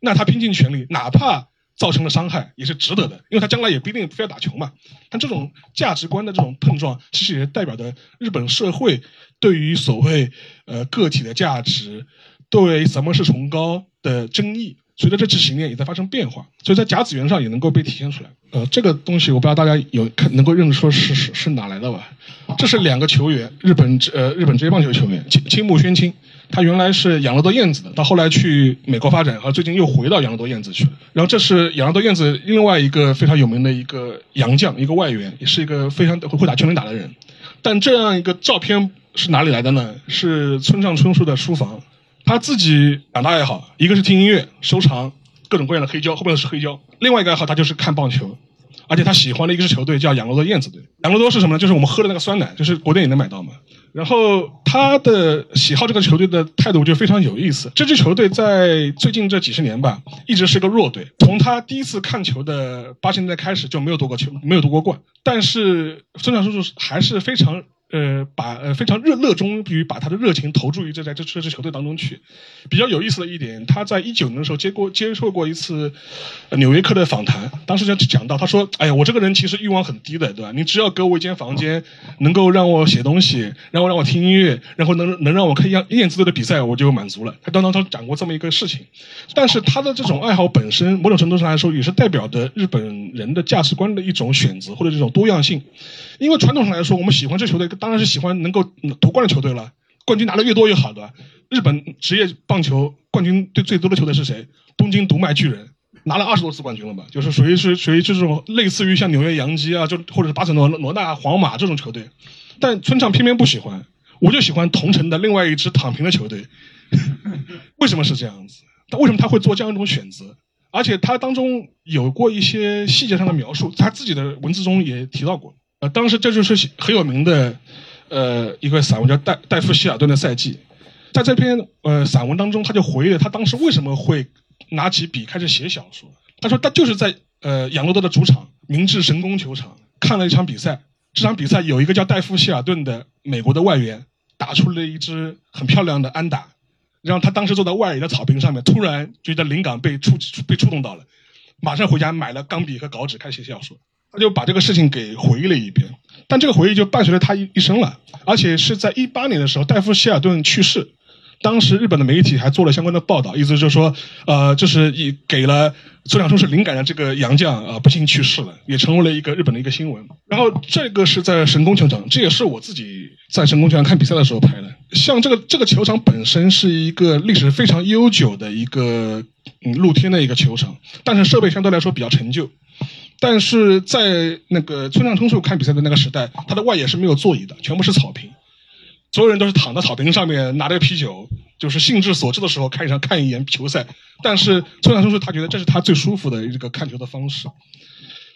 那他拼尽全力，哪怕造成了伤害也是值得的，因为他将来也不一定非要打球嘛。但这种价值观的这种碰撞，其实也代表着日本社会对于所谓呃个体的价值，对什么是崇高的争议。随着这几十年也在发生变化，所以在甲子园上也能够被体现出来。呃，这个东西我不知道大家有看能够认得出是是是哪来的吧？这是两个球员，日本呃日本职业棒球球员青青木宣清，他原来是养乐多燕子的，到后来去美国发展，然后最近又回到养乐多燕子去了。然后这是养乐多燕子另外一个非常有名的一个洋将，一个外援，也是一个非常会打全垒打的人。但这样一个照片是哪里来的呢？是村上春树的书房。他自己两大爱好，一个是听音乐，收藏各种各样的黑胶，后面是黑胶；另外一个爱好，他就是看棒球，而且他喜欢的一支球队叫养乐多燕子队。养乐多是什么呢？就是我们喝的那个酸奶，就是国内也能买到嘛。然后他的喜好这个球队的态度就非常有意思。这支球队在最近这几十年吧，一直是个弱队。从他第一次看球的八十年代开始就没有夺过球，没有夺过冠。但是村上叔叔还是非常。呃，把呃非常热热衷于把他的热情投注于这在这这支球队当中去。比较有意思的一点，他在一九年的时候接过接受过一次纽约客的访谈，当时就讲到，他说：“哎呀，我这个人其实欲望很低的，对吧？你只要给我一间房间，能够让我写东西，然后让我听音乐，然后能能让我看燕燕子队的比赛，我就满足了。”他当当他讲过这么一个事情。但是他的这种爱好本身，某种程度上来说，也是代表着日本人的价值观的一种选择或者这种多样性。因为传统上来说，我们喜欢这球队，当然是喜欢能够夺冠的球队了。冠军拿的越多越好，的？日本职业棒球冠军队最多的球队是谁？东京读卖巨人拿了二十多次冠军了吧？就是属于是属于这种类似于像纽约洋基啊，就或者是巴塞罗罗那、皇马这种球队。但村上偏偏不喜欢，我就喜欢同城的另外一支躺平的球队。为什么是这样子？他为什么他会做这样一种选择？而且他当中有过一些细节上的描述，他自己的文字中也提到过。呃，当时这就是很有名的，呃一个散文叫戴戴夫希尔顿的赛季，在这篇呃散文当中，他就回忆了他当时为什么会拿起笔开始写小说。他说他就是在呃养乐多的主场明治神宫球场看了一场比赛，这场比赛有一个叫戴夫希尔顿的美国的外援打出了一支很漂亮的安打，然后他当时坐在外野的草坪上面，突然觉得灵感被触被触动到了，马上回家买了钢笔和稿纸开始写小说。他就把这个事情给回忆了一遍，但这个回忆就伴随着他一一生了，而且是在一八年的时候，戴夫希尔顿去世，当时日本的媒体还做了相关的报道，意思就是说，呃，就是以给了村上春树灵感的这个杨将啊、不幸去世了，也成为了一个日本的一个新闻。然后这个是在神宫球场，这也是我自己在神宫球场看比赛的时候拍的。像这个这个球场本身是一个历史非常悠久的一个嗯露天的一个球场，但是设备相对来说比较陈旧。但是在那个村上春树看比赛的那个时代，他的外野是没有座椅的，全部是草坪，所有人都是躺在草坪上面拿着啤酒，就是兴致所致的时候看一场看一眼球赛。但是村上春树他觉得这是他最舒服的一个看球的方式，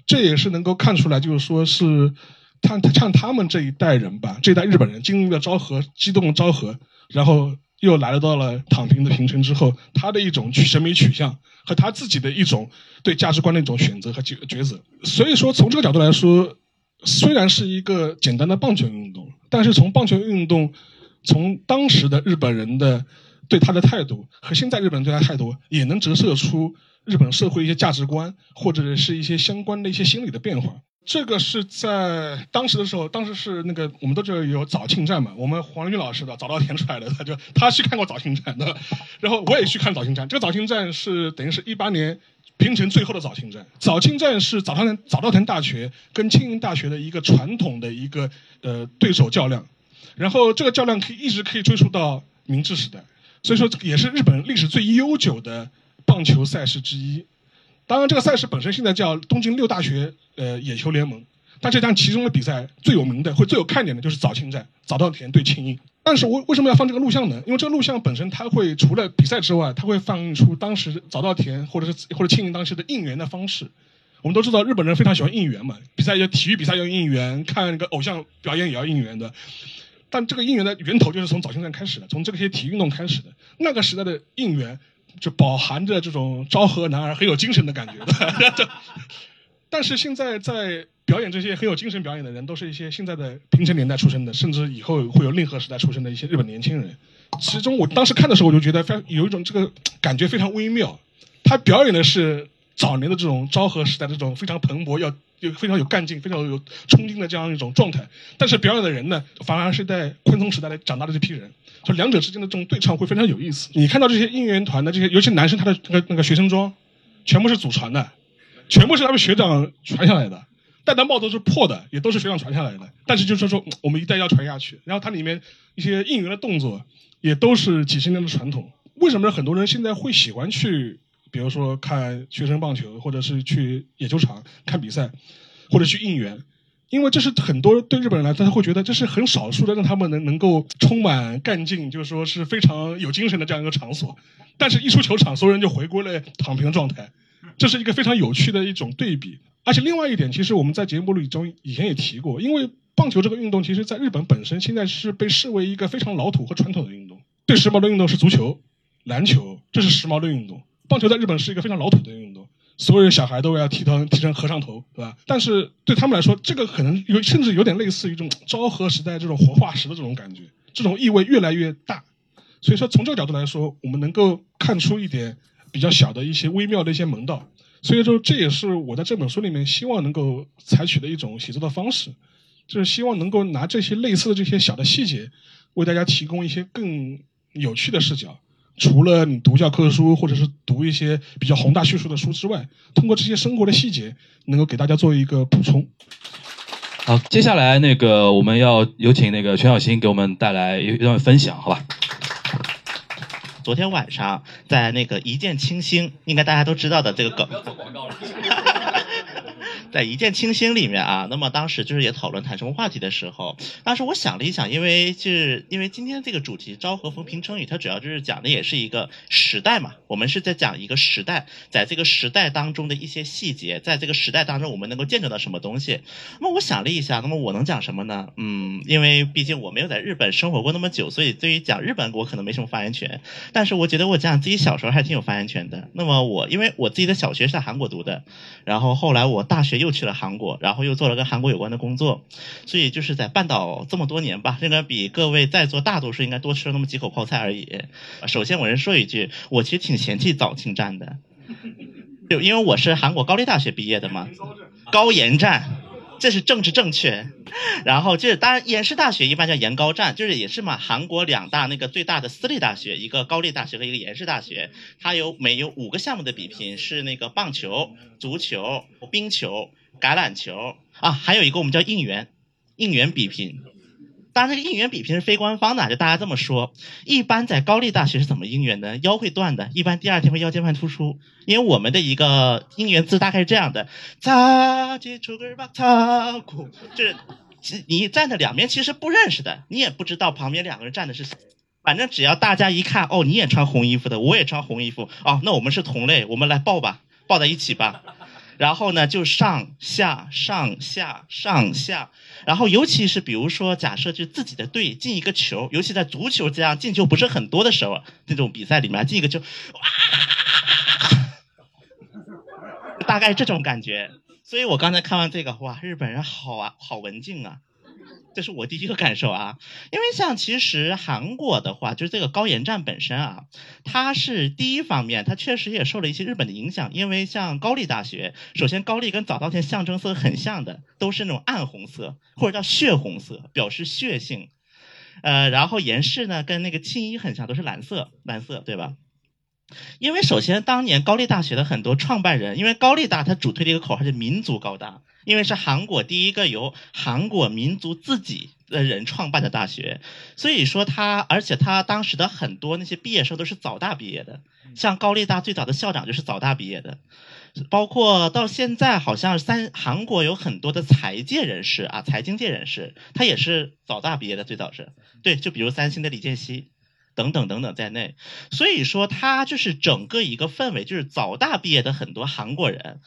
这也是能够看出来，就是说是他他像他们这一代人吧，这一代日本人经历了昭和激动昭和，然后又来到了躺平的平成之后，他的一种审美取向和他自己的一种对价值观的一种选择和抉抉择。所以说，从这个角度来说，虽然是一个简单的棒球运动，但是从棒球运动，从当时的日本人的对他的态度和现在日本人对他态度，也能折射出日本社会一些价值观或者是一些相关的一些心理的变化。这个是在当时的时候，当时是那个我们都知道有早庆站嘛，我们黄立军老师的早稻田出来的，他就他去看过早庆站的，然后我也去看早庆站。这个早庆站是等于是一八年平成最后的早庆站。早庆站是早稻田早稻田大学跟庆应大学的一个传统的一个呃对手较量，然后这个较量可以一直可以追溯到明治时代，所以说也是日本历史最悠久的棒球赛事之一。当然，这个赛事本身现在叫东京六大学呃野球联盟，但这场其中的比赛最有名的或最有看点的就是早庆战，早稻田对庆应。但是我为什么要放这个录像呢？因为这个录像本身它会除了比赛之外，它会放映出当时早稻田或者是或者庆应当时的应援的方式。我们都知道日本人非常喜欢应援嘛，比赛要体育比赛要应援，看那个偶像表演也要应援的。但这个应援的源头就是从早庆站开始的，从这些体育运动开始的。那个时代的应援就饱含着这种昭和男儿很有精神的感觉。但是现在在表演这些很有精神表演的人，都是一些现在的平成年代出生的，甚至以后会有令和时代出生的一些日本年轻人。其中我当时看的时候，我就觉得非常有一种这个感觉非常微妙。他表演的是早年的这种昭和时代的这种非常蓬勃、要有非常有干劲、非常有冲劲的这样一种状态，但是表演的人呢，反而是在昆松时代来长大的这批人，就两者之间的这种对唱会非常有意思。你看到这些应援团的这些，尤其男生他的那个那个学生装，全部是祖传的，全部是他们学长传下来的。戴的帽子都是破的，也都是学长传下来的。但是就是说，我们一代要传下去。然后它里面一些应援的动作，也都是几十年的传统。为什么很多人现在会喜欢去，比如说看学生棒球，或者是去野球场看比赛，或者去应援？因为这是很多对日本人来说，他会觉得这是很少数的让他们能能够充满干劲，就是说是非常有精神的这样一个场所。但是，一出球场，所有人就回归了躺平的状态。这是一个非常有趣的一种对比。而且另外一点，其实我们在节目里中以前也提过，因为棒球这个运动，其实在日本本身现在是被视为一个非常老土和传统的运动。最时髦的运动是足球、篮球，这是时髦的运动。棒球在日本是一个非常老土的运动，所有小孩都要剃头剃成和尚头，对吧？但是对他们来说，这个可能有甚至有点类似于一种昭和时代这种活化石的这种感觉，这种意味越来越大。所以说，从这个角度来说，我们能够看出一点比较小的一些微妙的一些门道。所以说，这也是我在这本书里面希望能够采取的一种写作的方式，就是希望能够拿这些类似的这些小的细节，为大家提供一些更有趣的视角。除了你读教科书或者是读一些比较宏大叙述的书之外，通过这些生活的细节，能够给大家做一个补充。好，接下来那个我们要有请那个全小新给我们带来一段分享，好吧？昨天晚上在那个一见倾心，应该大家都知道的这个梗。在一见倾心里面啊，那么当时就是也讨论谈什么话题的时候，当时我想了一想，因为就是因为今天这个主题“昭和风平成语”，它主要就是讲的也是一个时代嘛，我们是在讲一个时代，在这个时代当中的一些细节，在这个时代当中我们能够见证到什么东西。那么我想了一下，那么我能讲什么呢？嗯，因为毕竟我没有在日本生活过那么久，所以对于讲日本我可能没什么发言权。但是我觉得我讲自己小时候还挺有发言权的。那么我因为我自己的小学是在韩国读的，然后后来我大学又又去了韩国，然后又做了跟韩国有关的工作，所以就是在半岛这么多年吧，应该比各位在座大多数应该多吃了那么几口泡菜而已。首先我先说一句，我其实挺嫌弃早清站的，就因为我是韩国高丽大学毕业的嘛，高研站。这是政治正确，然后就是当然，延世大学一般叫延高站，就是也是嘛，韩国两大那个最大的私立大学，一个高丽大学和一个延世大学，它有每有五个项目的比拼，是那个棒球、足球、冰球、橄榄球啊，还有一个我们叫应援，应援比拼。当然，这个应援比拼是非官方的，就大家这么说。一般在高丽大学是怎么应援呢？腰会断的，一般第二天会腰间盘突出。因为我们的一个应援字大概是这样的：擦起出根吧，擦苦。就是你站的两边其实不认识的，你也不知道旁边两个人站的是谁。反正只要大家一看，哦，你也穿红衣服的，我也穿红衣服，哦，那我们是同类，我们来抱吧，抱在一起吧。然后呢，就上下上下上下。然后，尤其是比如说，假设就自己的队进一个球，尤其在足球这样进球不是很多的时候，那种比赛里面进一个球，哇，大概这种感觉。所以我刚才看完这个，哇，日本人好啊，好文静啊。这是我第一个感受啊，因为像其实韩国的话，就是这个高岩站本身啊，它是第一方面，它确实也受了一些日本的影响。因为像高丽大学，首先高丽跟早稻田象征色很像的，都是那种暗红色或者叫血红色，表示血性。呃，然后岩士呢跟那个青衣很像，都是蓝色，蓝色对吧？因为首先当年高丽大学的很多创办人，因为高丽大它主推的一个口号是民族高大。因为是韩国第一个由韩国民族自己的人创办的大学，所以说他，而且他当时的很多那些毕业生都是早大毕业的，像高丽大最早的校长就是早大毕业的，包括到现在好像三韩国有很多的财界人士啊，财经界人士，他也是早大毕业的，最早是对，就比如三星的李健熙。等等等等在内，所以说他就是整个一个氛围，就是早大毕业的很多韩国人，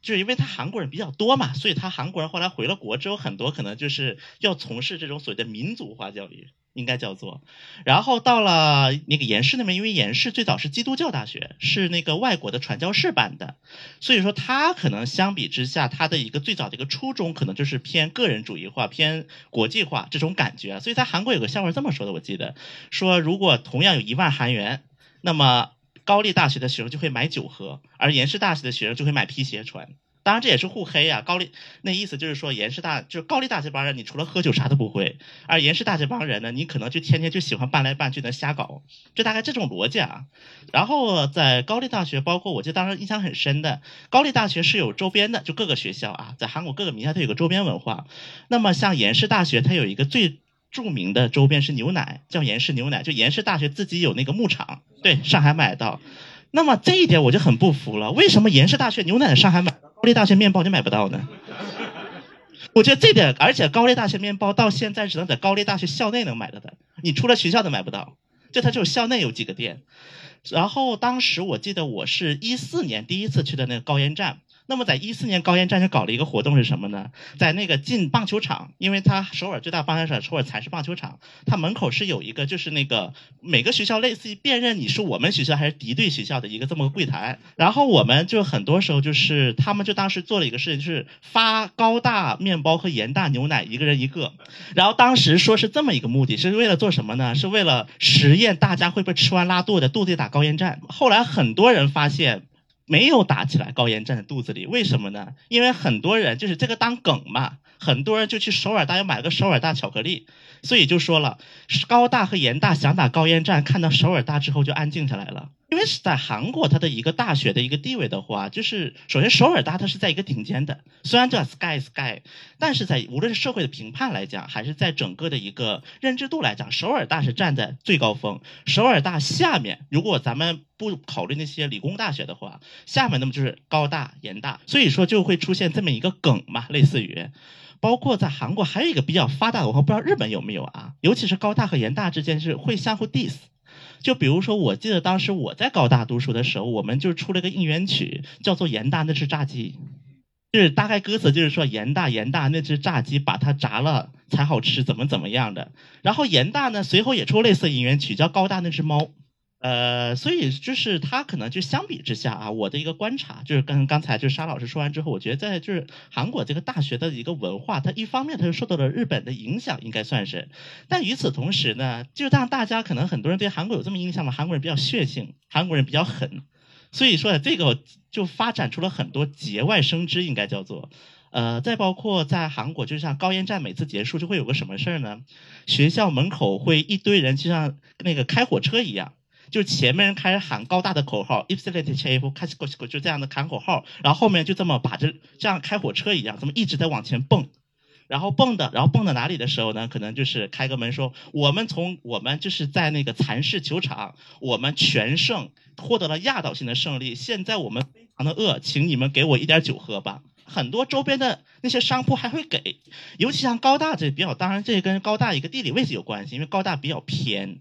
就是因为他韩国人比较多嘛，所以他韩国人后来回了国之后，很多可能就是要从事这种所谓的民族化教育。应该叫做，然后到了那个延世那边，因为延世最早是基督教大学，是那个外国的传教士办的，所以说他可能相比之下，他的一个最早的一个初衷，可能就是偏个人主义化、偏国际化这种感觉。所以在韩国有个笑话这么说的，我记得说，如果同样有一万韩元，那么高丽大学的学生就会买酒喝，而延世大学的学生就会买皮鞋穿。当然这也是互黑啊，高丽那意思就是说，延世大就是高丽大这帮人，你除了喝酒啥都不会；而延世大这帮人呢，你可能就天天就喜欢搬来搬去的瞎搞，就大概这种逻辑啊。然后在高丽大学，包括我记得当时印象很深的，高丽大学是有周边的，就各个学校啊，在韩国各个名校都有个周边文化。那么像延世大学，它有一个最著名的周边是牛奶，叫延世牛奶，就延世大学自己有那个牧场，对，上海买到。那么这一点我就很不服了，为什么延世大学牛奶在上海买？高丽大学面包你买不到呢，我觉得这点，而且高丽大学面包到现在只能在高丽大学校内能买到的，你出了学校都买不到，就它只有校内有几个店。然后当时我记得我是一四年第一次去的那个高岩站。那么在一四年高岩站就搞了一个活动是什么呢？在那个进棒球场，因为它首尔最大棒球场首尔才是棒球场，它门口是有一个就是那个每个学校类似于辨认你是我们学校还是敌对学校的一个这么个柜台。然后我们就很多时候就是他们就当时做了一个事情，就是发高大面包和盐大牛奶一个人一个。然后当时说是这么一个目的，是为了做什么呢？是为了实验大家会不会吃完拉肚子，肚子打高盐站。后来很多人发现。没有打起来，高岩站在肚子里，为什么呢？因为很多人就是这个当梗嘛，很多人就去首尔大要买个首尔大巧克力，所以就说了，高大和严大想打高岩站，看到首尔大之后就安静下来了，因为是在韩国，它的一个大学的一个地位的话，就是首先首尔大它是在一个顶尖的，虽然叫 sky sky，但是在无论是社会的评判来讲，还是在整个的一个认知度来讲，首尔大是站在最高峰。首尔大下面，如果咱们不考虑那些理工大学的话，下面那么就是高大、严大，所以说就会出现这么一个梗嘛，类似于。包括在韩国还有一个比较发达的文化，不知道日本有没有啊？尤其是高大和严大之间是会相互 diss。就比如说，我记得当时我在高大读书的时候，我们就出了个应援曲，叫做“严大那只炸鸡”，就是大概歌词就是说严大严大那只炸鸡把它炸了才好吃，怎么怎么样的。然后严大呢随后也出类似应援曲，叫“高大那只猫”。呃，所以就是他可能就相比之下啊，我的一个观察就是跟刚才就是沙老师说完之后，我觉得在就是韩国这个大学的一个文化，它一方面它是受到了日本的影响，应该算是，但与此同时呢，就让大家可能很多人对韩国有这么印象嘛，韩国人比较血性，韩国人比较狠，所以说这个就发展出了很多节外生枝，应该叫做，呃，再包括在韩国，就像高烟站每次结束就会有个什么事儿呢？学校门口会一堆人就像那个开火车一样。就前面人开始喊高大的口号 e p s i l o n c h e f 开始就这样的喊口号，然后后面就这么把这样开火车一样，这么一直在往前蹦，然后蹦的，然后蹦到哪里的时候呢？可能就是开个门说，我们从我们就是在那个蚕市球场，我们全胜，获得了压倒性的胜利。现在我们非常的饿，请你们给我一点酒喝吧。很多周边的那些商铺还会给，尤其像高大这比较，当然这跟高大一个地理位置有关系，因为高大比较偏。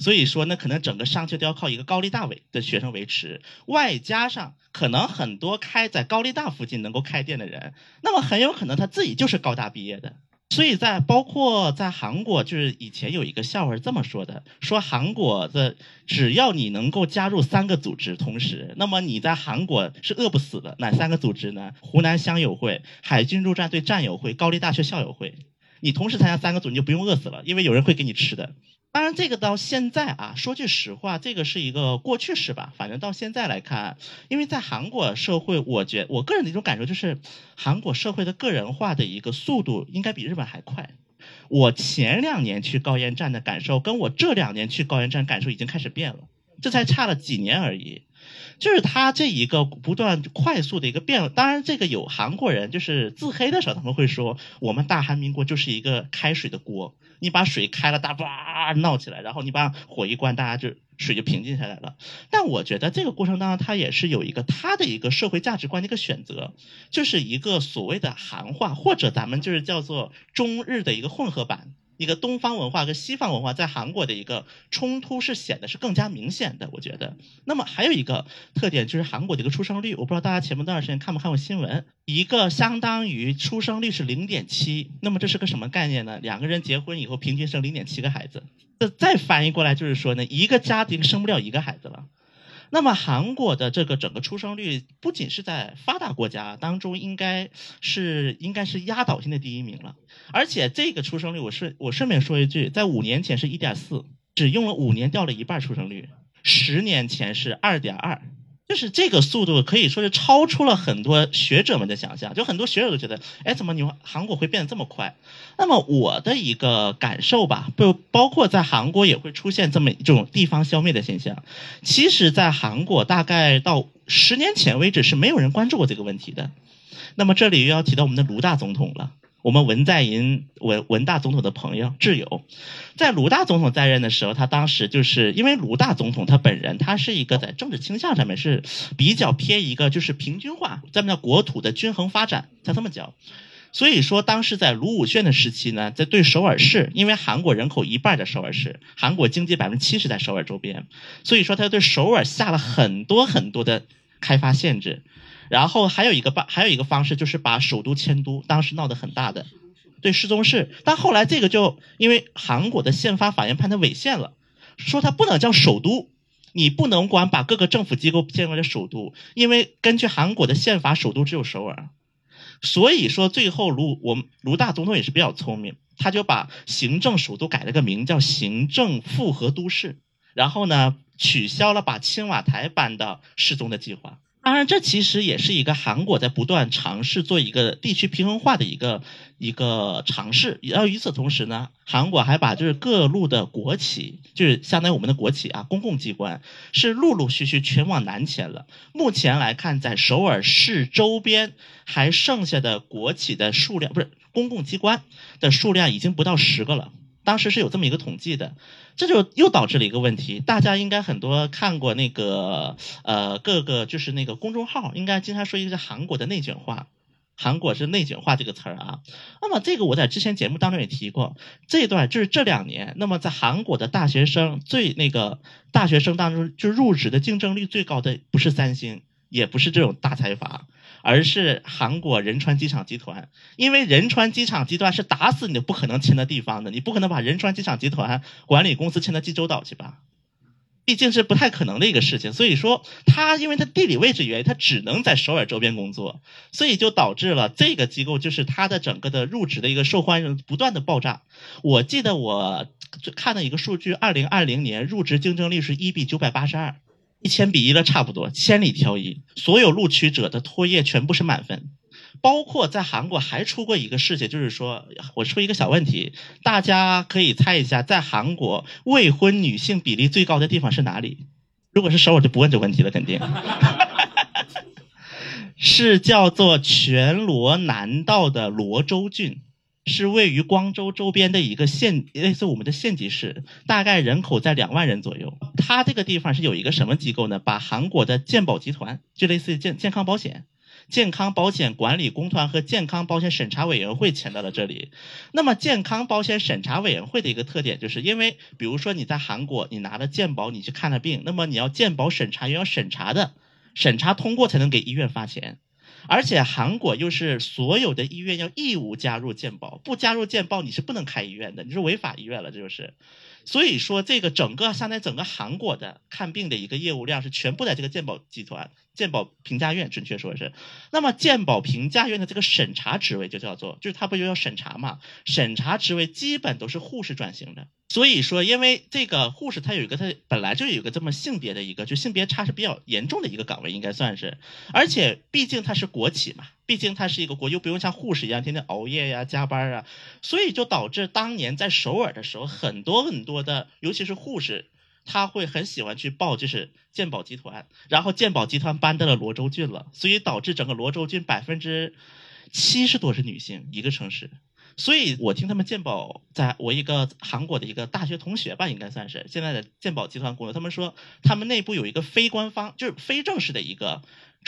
所以说呢，可能整个商圈都要靠一个高利大维的学生维持，外加上可能很多开在高利大附近能够开店的人，那么很有可能他自己就是高大毕业的。所以在包括在韩国，就是以前有一个笑话这么说的：说韩国的只要你能够加入三个组织，同时，那么你在韩国是饿不死的。哪三个组织呢？湖南乡友会、海军陆战队战友会、高丽大学校友会。你同时参加三个组，你就不用饿死了，因为有人会给你吃的。当然，这个到现在啊，说句实话，这个是一个过去式吧。反正到现在来看，因为在韩国社会，我觉我个人的一种感受就是，韩国社会的个人化的一个速度应该比日本还快。我前两年去高烟站的感受，跟我这两年去高烟站感受已经开始变了，这才差了几年而已。就是他这一个不断快速的一个变，当然这个有韩国人就是自黑的时候，他们会说我们大韩民国就是一个开水的锅，你把水开了，大吧闹起来，然后你把火一关，大家就水就平静下来了。但我觉得这个过程当中，他也是有一个他的一个社会价值观的一个选择，就是一个所谓的韩化，或者咱们就是叫做中日的一个混合版。一个东方文化跟西方文化在韩国的一个冲突是显得是更加明显的，我觉得。那么还有一个特点就是韩国的一个出生率，我不知道大家前面多段时间看没看过新闻，一个相当于出生率是零点七，那么这是个什么概念呢？两个人结婚以后平均生零点七个孩子，这再翻译过来就是说呢，一个家庭生不了一个孩子了。那么韩国的这个整个出生率不仅是在发达国家当中，应该是应该是压倒性的第一名了。而且这个出生率，我顺我顺便说一句，在五年前是一点四，只用了五年掉了一半出生率。十年前是二点二。就是这个速度可以说是超出了很多学者们的想象，就很多学者都觉得，哎，怎么你们韩国会变得这么快？那么我的一个感受吧，不包括在韩国也会出现这么一种地方消灭的现象。其实，在韩国大概到十年前为止是没有人关注过这个问题的。那么这里又要提到我们的卢大总统了。我们文在寅文文大总统的朋友挚友，在卢大总统在任的时候，他当时就是因为卢大总统他本人他是一个在政治倾向上面是比较偏一个就是平均化，咱们叫国土的均衡发展，他这么讲。所以说，当时在卢武铉的时期呢，在对首尔市，因为韩国人口一半在首尔市，韩国经济百分之七十在首尔周边，所以说他对首尔下了很多很多的开发限制。然后还有一个办，还有一个方式就是把首都迁都，当时闹得很大的，对市中市。但后来这个就因为韩国的宪法法院判他违宪了，说他不能叫首都，你不能管把各个政府机构建为首都，因为根据韩国的宪法，首都只有首尔。所以说最后卢我们卢大总统也是比较聪明，他就把行政首都改了个名叫行政复合都市，然后呢取消了把青瓦台搬到世宗的计划。当然，这其实也是一个韩国在不断尝试做一个地区平衡化的一个一个尝试。要与此同时呢，韩国还把就是各路的国企，就是相当于我们的国企啊，公共机关是陆陆续续全往南迁了。目前来看，在首尔市周边还剩下的国企的数量，不是公共机关的数量已经不到十个了。当时是有这么一个统计的，这就又导致了一个问题。大家应该很多看过那个呃各个就是那个公众号，应该经常说一个是韩国的内卷化，韩国是内卷化这个词儿啊。那么这个我在之前节目当中也提过，这段就是这两年，那么在韩国的大学生最那个大学生当中，就入职的竞争力最高的不是三星，也不是这种大财阀。而是韩国仁川机场集团，因为仁川机场集团是打死你都不可能签的地方的，你不可能把仁川机场集团管理公司迁到济州岛去吧？毕竟是不太可能的一个事情。所以说，他因为他地理位置原因，他只能在首尔周边工作，所以就导致了这个机构就是它的整个的入职的一个受欢迎不断的爆炸。我记得我看了一个数据，二零二零年入职竞争力是一比九百八十二。一千比一了，差不多，千里挑一，所有录取者的托业全部是满分，包括在韩国还出过一个事情，就是说我出一个小问题，大家可以猜一下，在韩国未婚女性比例最高的地方是哪里？如果是首尔，就不问这个问题了，肯定 是叫做全罗南道的罗州郡。是位于光州周边的一个县，类似我们的县级市，大概人口在两万人左右。它这个地方是有一个什么机构呢？把韩国的健保集团，就类似于健健康保险、健康保险管理公团和健康保险审查委员会迁到了这里。那么健康保险审查委员会的一个特点，就是因为比如说你在韩国，你拿了健保，你去看了病，那么你要健保审查员要审查的，审查通过才能给医院发钱。而且韩国又是所有的医院要义务加入健保，不加入健保你是不能开医院的，你是违法医院了，这就是。所以说，这个整个现在整个韩国的看病的一个业务量是全部在这个健保集团、健保评价院，准确说是。那么健保评价院的这个审查职位就叫做，就是他不就要审查嘛？审查职位基本都是护士转型的。所以说，因为这个护士他有一个，他本来就有一个这么性别的一个，就性别差是比较严重的一个岗位，应该算是。而且毕竟它是国企嘛，毕竟它是一个国，又不用像护士一样天天熬夜呀、加班啊，所以就导致当年在首尔的时候，很多很多的，尤其是护士，他会很喜欢去报就是健保集团，然后健保集团搬到了罗州郡了，所以导致整个罗州郡百分之七十多是女性一个城市。所以我听他们鉴宝，在我一个韩国的一个大学同学吧，应该算是现在的鉴宝集团工作。他们说，他们内部有一个非官方，就是非正式的一个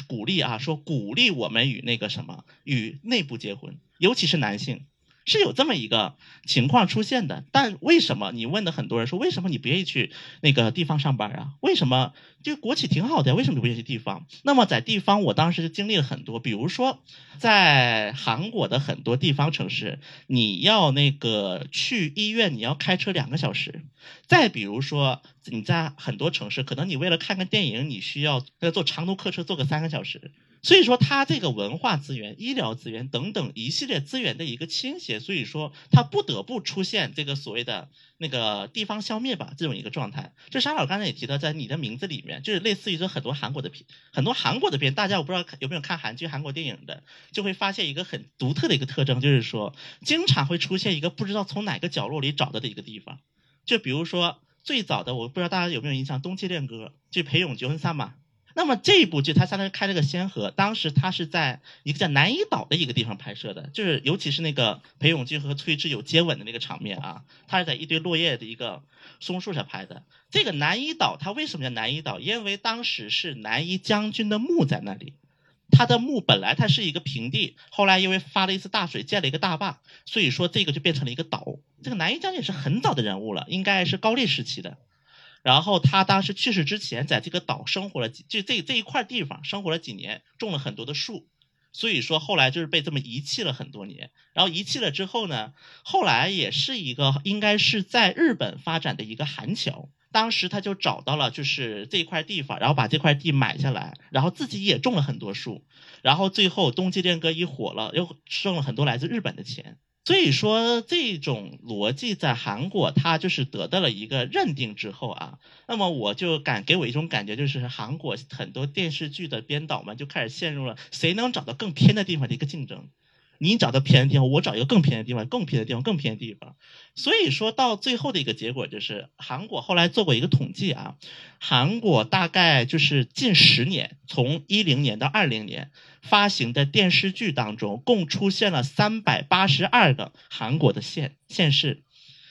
鼓励啊，说鼓励我们与那个什么与内部结婚，尤其是男性。是有这么一个情况出现的，但为什么你问的很多人说为什么你不愿意去那个地方上班啊？为什么就国企挺好的，为什么不愿意去地方？那么在地方，我当时就经历了很多，比如说在韩国的很多地方城市，你要那个去医院，你要开车两个小时；再比如说你在很多城市，可能你为了看个电影，你需要要坐长途客车坐个三个小时。所以说，它这个文化资源、医疗资源等等一系列资源的一个倾斜，所以说它不得不出现这个所谓的那个地方消灭吧这种一个状态。就沙老刚才也提到，在你的名字里面，就是类似于说很多韩国的片，很多韩国的片，大家我不知道有没有看韩剧、韩国电影的，就会发现一个很独特的一个特征，就是说经常会出现一个不知道从哪个角落里找到的一个地方。就比如说最早的，我不知道大家有没有印象，《冬季恋歌》就裴勇、九恩三嘛。那么这一部剧，它相当于开了个先河。当时它是在一个叫南怡岛的一个地方拍摄的，就是尤其是那个裴勇俊和崔智友接吻的那个场面啊，它是在一堆落叶的一个松树上拍的。这个南怡岛它为什么叫南怡岛？因为当时是南怡将军的墓在那里，他的墓本来它是一个平地，后来因为发了一次大水建了一个大坝，所以说这个就变成了一个岛。这个南怡将军是很早的人物了，应该是高丽时期的。然后他当时去世之前，在这个岛生活了，就这这一块地方生活了几年，种了很多的树，所以说后来就是被这么遗弃了很多年。然后遗弃了之后呢，后来也是一个应该是在日本发展的一个韩侨，当时他就找到了就是这一块地方，然后把这块地买下来，然后自己也种了很多树，然后最后冬季恋歌一火了，又挣了很多来自日本的钱。所以说，这种逻辑在韩国，它就是得到了一个认定之后啊，那么我就感给我一种感觉，就是韩国很多电视剧的编导们就开始陷入了谁能找到更偏的地方的一个竞争。你找到偏的地方，我找一个更偏的地方，更偏的地方，更偏的地方。所以说到最后的一个结果就是，韩国后来做过一个统计啊，韩国大概就是近十年，从一零年到二零年发行的电视剧当中，共出现了三百八十二个韩国的县县市。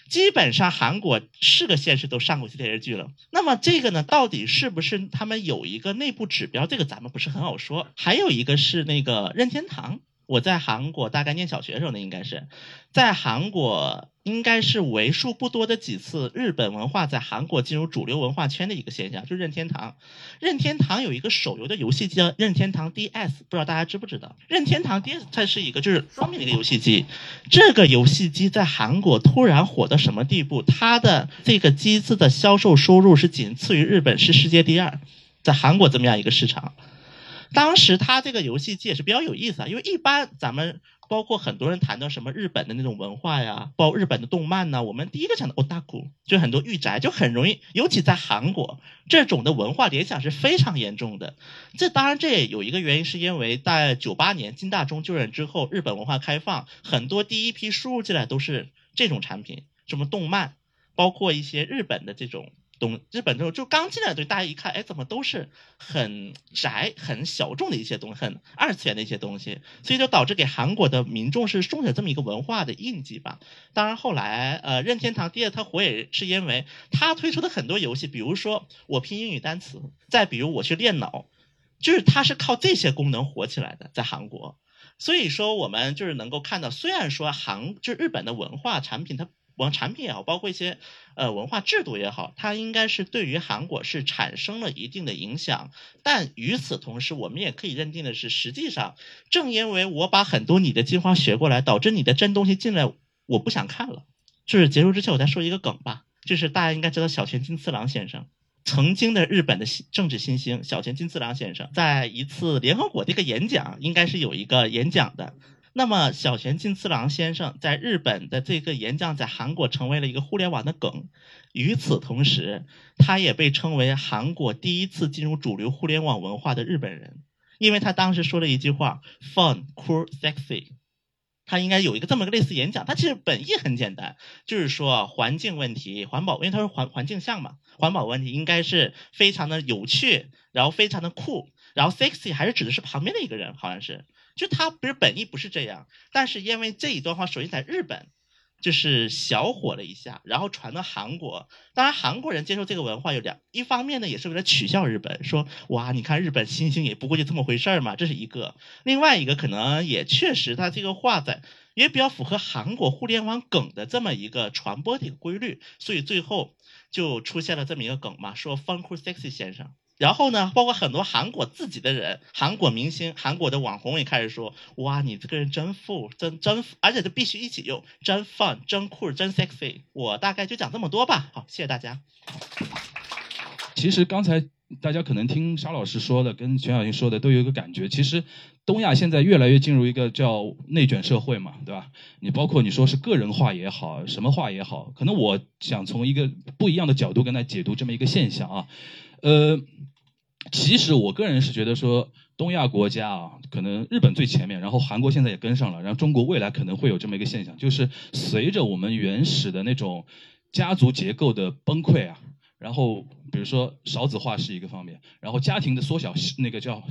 基本上韩国是个县市都上过这电视剧了。那么这个呢，到底是不是他们有一个内部指标？这个咱们不是很好说。还有一个是那个任天堂，我在韩国大概念小学的时候呢，应该是在韩国应该是为数不多的几次日本文化在韩国进入主流文化圈的一个现象，就是任天堂。任天堂有一个手游的游戏机叫任天堂 DS，不知道大家知不知道？任天堂 DS 它是一个就是双面的一个游戏机，这个游戏机在韩国突然火到什么地步？它的这个机子的销售收入是仅次于日本，是世界第二，在韩国这么样一个市场。当时它这个游戏机也是比较有意思啊，因为一般咱们包括很多人谈到什么日本的那种文化呀，包括日本的动漫呐，我们第一个想到 otaku，就很多御宅，就很容易，尤其在韩国这种的文化联想是非常严重的。这当然这也有一个原因，是因为在九八年金大中就任之后，日本文化开放，很多第一批输入进来都是这种产品，什么动漫，包括一些日本的这种。东日本这种就刚进来的，大家一看，哎，怎么都是很宅、很小众的一些东西，很二次元的一些东西，所以就导致给韩国的民众是种下这么一个文化的印记吧。当然后来，呃，任天堂第二它火也是因为它推出的很多游戏，比如说我拼英语单词，再比如我去练脑，就是它是靠这些功能火起来的，在韩国。所以说，我们就是能够看到，虽然说韩就日本的文化产品它。文产品也好，包括一些呃文化制度也好，它应该是对于韩国是产生了一定的影响。但与此同时，我们也可以认定的是，实际上正因为我把很多你的精华学过来，导致你的真东西进来，我不想看了。就是结束之前，我再说一个梗吧，就是大家应该知道小泉进次郎先生，曾经的日本的政治新星小泉进次郎先生，在一次联合国的一个演讲，应该是有一个演讲的。那么，小泉进次郎先生在日本的这个演讲，在韩国成为了一个互联网的梗。与此同时，他也被称为韩国第一次进入主流互联网文化的日本人，因为他当时说了一句话：“fun, cool, sexy。”他应该有一个这么个类似演讲。他其实本意很简单，就是说环境问题、环保，因为他是环环境项嘛，环保问题应该是非常的有趣，然后非常的酷，然后 sexy 还是指的是旁边的一个人，好像是。就他不是本意不是这样，但是因为这一段话，首先在日本就是小火了一下，然后传到韩国。当然，韩国人接受这个文化有两，一方面呢也是为了取笑日本，说哇，你看日本新兴也不过就这么回事儿嘛，这是一个。另外一个可能也确实，他这个话在也比较符合韩国互联网梗的这么一个传播的一个规律，所以最后就出现了这么一个梗嘛，说 “fun cool sexy 先生”。然后呢，包括很多韩国自己的人、韩国明星、韩国的网红也开始说：“哇，你这个人真富，真真，而且这必须一起用，真 fun，真酷，真 sexy。”我大概就讲这么多吧。好，谢谢大家。其实刚才大家可能听沙老师说的，跟全小新说的都有一个感觉，其实东亚现在越来越进入一个叫内卷社会嘛，对吧？你包括你说是个人化也好，什么化也好，可能我想从一个不一样的角度跟他解读这么一个现象啊，呃。其实我个人是觉得说，东亚国家啊，可能日本最前面，然后韩国现在也跟上了，然后中国未来可能会有这么一个现象，就是随着我们原始的那种家族结构的崩溃啊，然后比如说少子化是一个方面，然后家庭的缩小，那个叫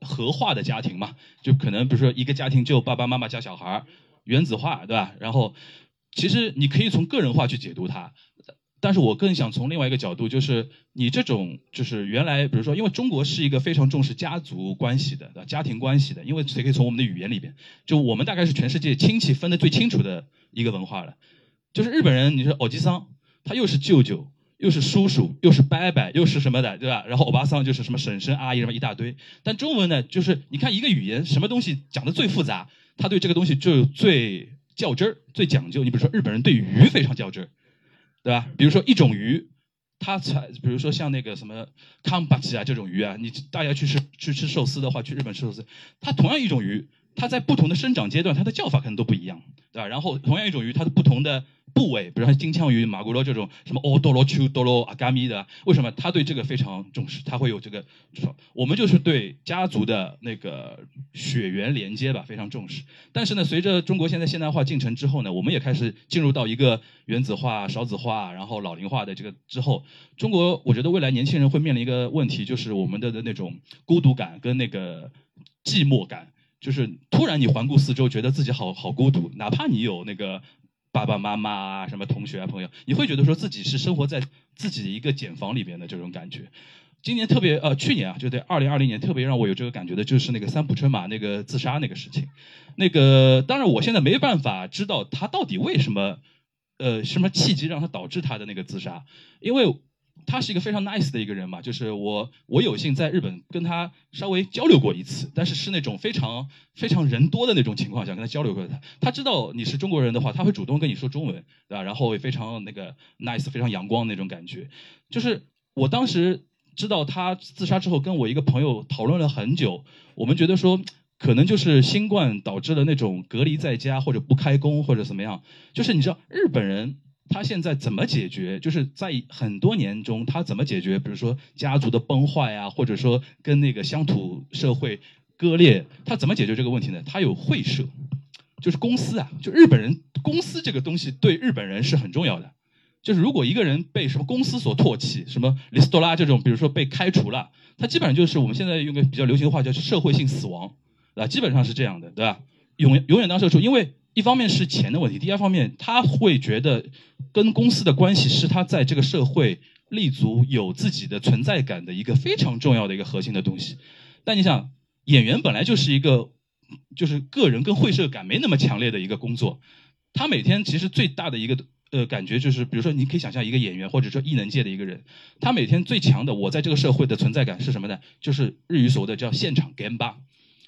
合化的家庭嘛，就可能比如说一个家庭就爸爸妈妈加小孩原子化，对吧？然后其实你可以从个人化去解读它。但是我更想从另外一个角度，就是你这种就是原来，比如说，因为中国是一个非常重视家族关系的、家庭关系的，因为谁可以从我们的语言里边，就我们大概是全世界亲戚分得最清楚的一个文化了。就是日本人，你说欧吉桑，他又是舅舅，又是叔叔，又是伯伯，又是什么的，对吧？然后欧巴桑就是什么婶婶、阿姨什么一大堆。但中文呢，就是你看一个语言，什么东西讲的最复杂，他对这个东西就最较真儿、最讲究。你比如说日本人对鱼非常较真儿。对吧？比如说一种鱼，它才比如说像那个什么康巴奇啊这种鱼啊，你大家去吃去吃寿司的话，去日本吃寿司，它同样一种鱼，它在不同的生长阶段，它的叫法可能都不一样，对吧？然后同样一种鱼，它的不同的部位，比如像金枪鱼、马古罗这种什么哦多罗丘、多罗阿嘎咪的，为什么他对这个非常重视？他会有这个，我们就是对家族的那个血缘连接吧非常重视。但是呢，随着中国现在现代化进程之后呢，我们也开始进入到一个原子化、少子化，然后老龄化的这个之后，中国我觉得未来年轻人会面临一个问题，就是我们的的那种孤独感跟那个寂寞感。就是突然你环顾四周，觉得自己好好孤独，哪怕你有那个爸爸妈妈啊、什么同学啊、朋友，你会觉得说自己是生活在自己一个茧房里边的这种感觉。今年特别呃，去年啊，就在二零二零年特别让我有这个感觉的，就是那个三浦春马那个自杀那个事情。那个当然我现在没办法知道他到底为什么，呃，什么契机让他导致他的那个自杀，因为。他是一个非常 nice 的一个人嘛，就是我我有幸在日本跟他稍微交流过一次，但是是那种非常非常人多的那种情况下跟他交流过他，他知道你是中国人的话，他会主动跟你说中文，对吧？然后也非常那个 nice，非常阳光那种感觉。就是我当时知道他自杀之后，跟我一个朋友讨论了很久，我们觉得说可能就是新冠导致了那种隔离在家或者不开工或者怎么样，就是你知道日本人。他现在怎么解决？就是在很多年中，他怎么解决？比如说家族的崩坏啊，或者说跟那个乡土社会割裂，他怎么解决这个问题呢？他有会社，就是公司啊，就日本人公司这个东西对日本人是很重要的。就是如果一个人被什么公司所唾弃，什么里斯多拉这种，比如说被开除了，他基本上就是我们现在用个比较流行的话叫社会性死亡，啊？基本上是这样的，对吧？永永远当社畜，因为。一方面是钱的问题，第二方面他会觉得跟公司的关系是他在这个社会立足、有自己的存在感的一个非常重要的一个核心的东西。但你想，演员本来就是一个就是个人跟会社感没那么强烈的一个工作，他每天其实最大的一个呃感觉就是，比如说你可以想象一个演员或者说艺能界的一个人，他每天最强的我在这个社会的存在感是什么呢？就是日语所谓的叫现场 game 吧。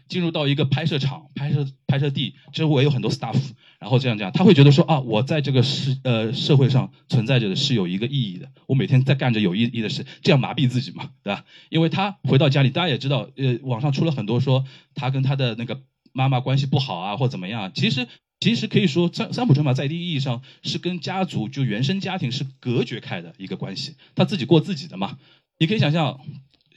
进入到一个拍摄场、拍摄拍摄地，周围有很多 staff，然后这样这样，他会觉得说啊，我在这个世呃社会上存在着的是有一个意义的，我每天在干着有意义的事，这样麻痹自己嘛，对吧？因为他回到家里，大家也知道，呃，网上出了很多说他跟他的那个妈妈关系不好啊，或怎么样，其实其实可以说三三浦春马在一定意义上是跟家族就原生家庭是隔绝开的一个关系，他自己过自己的嘛，你可以想象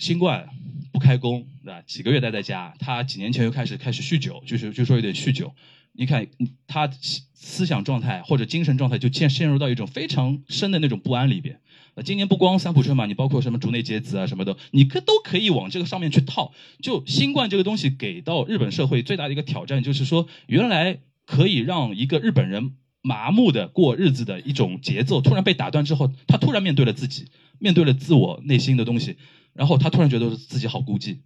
新冠。不开工，对吧？几个月待在家，他几年前又开始开始酗酒，就是就说有点酗酒。你看他思想状态或者精神状态就陷陷入到一种非常深的那种不安里边。那今年不光三浦春马，你包括什么竹内结子啊什么的，你可都可以往这个上面去套。就新冠这个东西给到日本社会最大的一个挑战，就是说原来可以让一个日本人麻木的过日子的一种节奏突然被打断之后，他突然面对了自己，面对了自我内心的东西。然后他突然觉得自己好孤寂，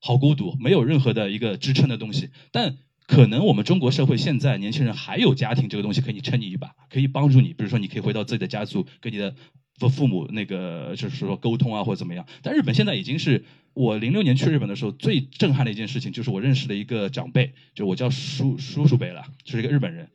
好孤独，没有任何的一个支撑的东西。但可能我们中国社会现在年轻人还有家庭这个东西可以撑你一把，可以帮助你。比如说，你可以回到自己的家族，跟你的父父母那个就是说沟通啊，或者怎么样。但日本现在已经是我零六年去日本的时候最震撼的一件事情，就是我认识了一个长辈，就我叫叔叔叔辈了，就是一个日本人。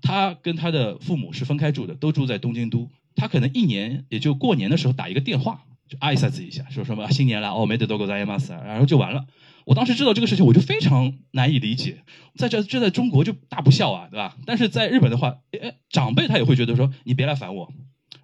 他跟他的父母是分开住的，都住在东京都。他可能一年也就过年的时候打一个电话。挨萨子一下，说什么新年了哦，没得多过在亚马斯，然后就完了。我当时知道这个事情，我就非常难以理解。在这这在中国就大不孝啊，对吧？但是在日本的话，哎，长辈他也会觉得说，你别来烦我。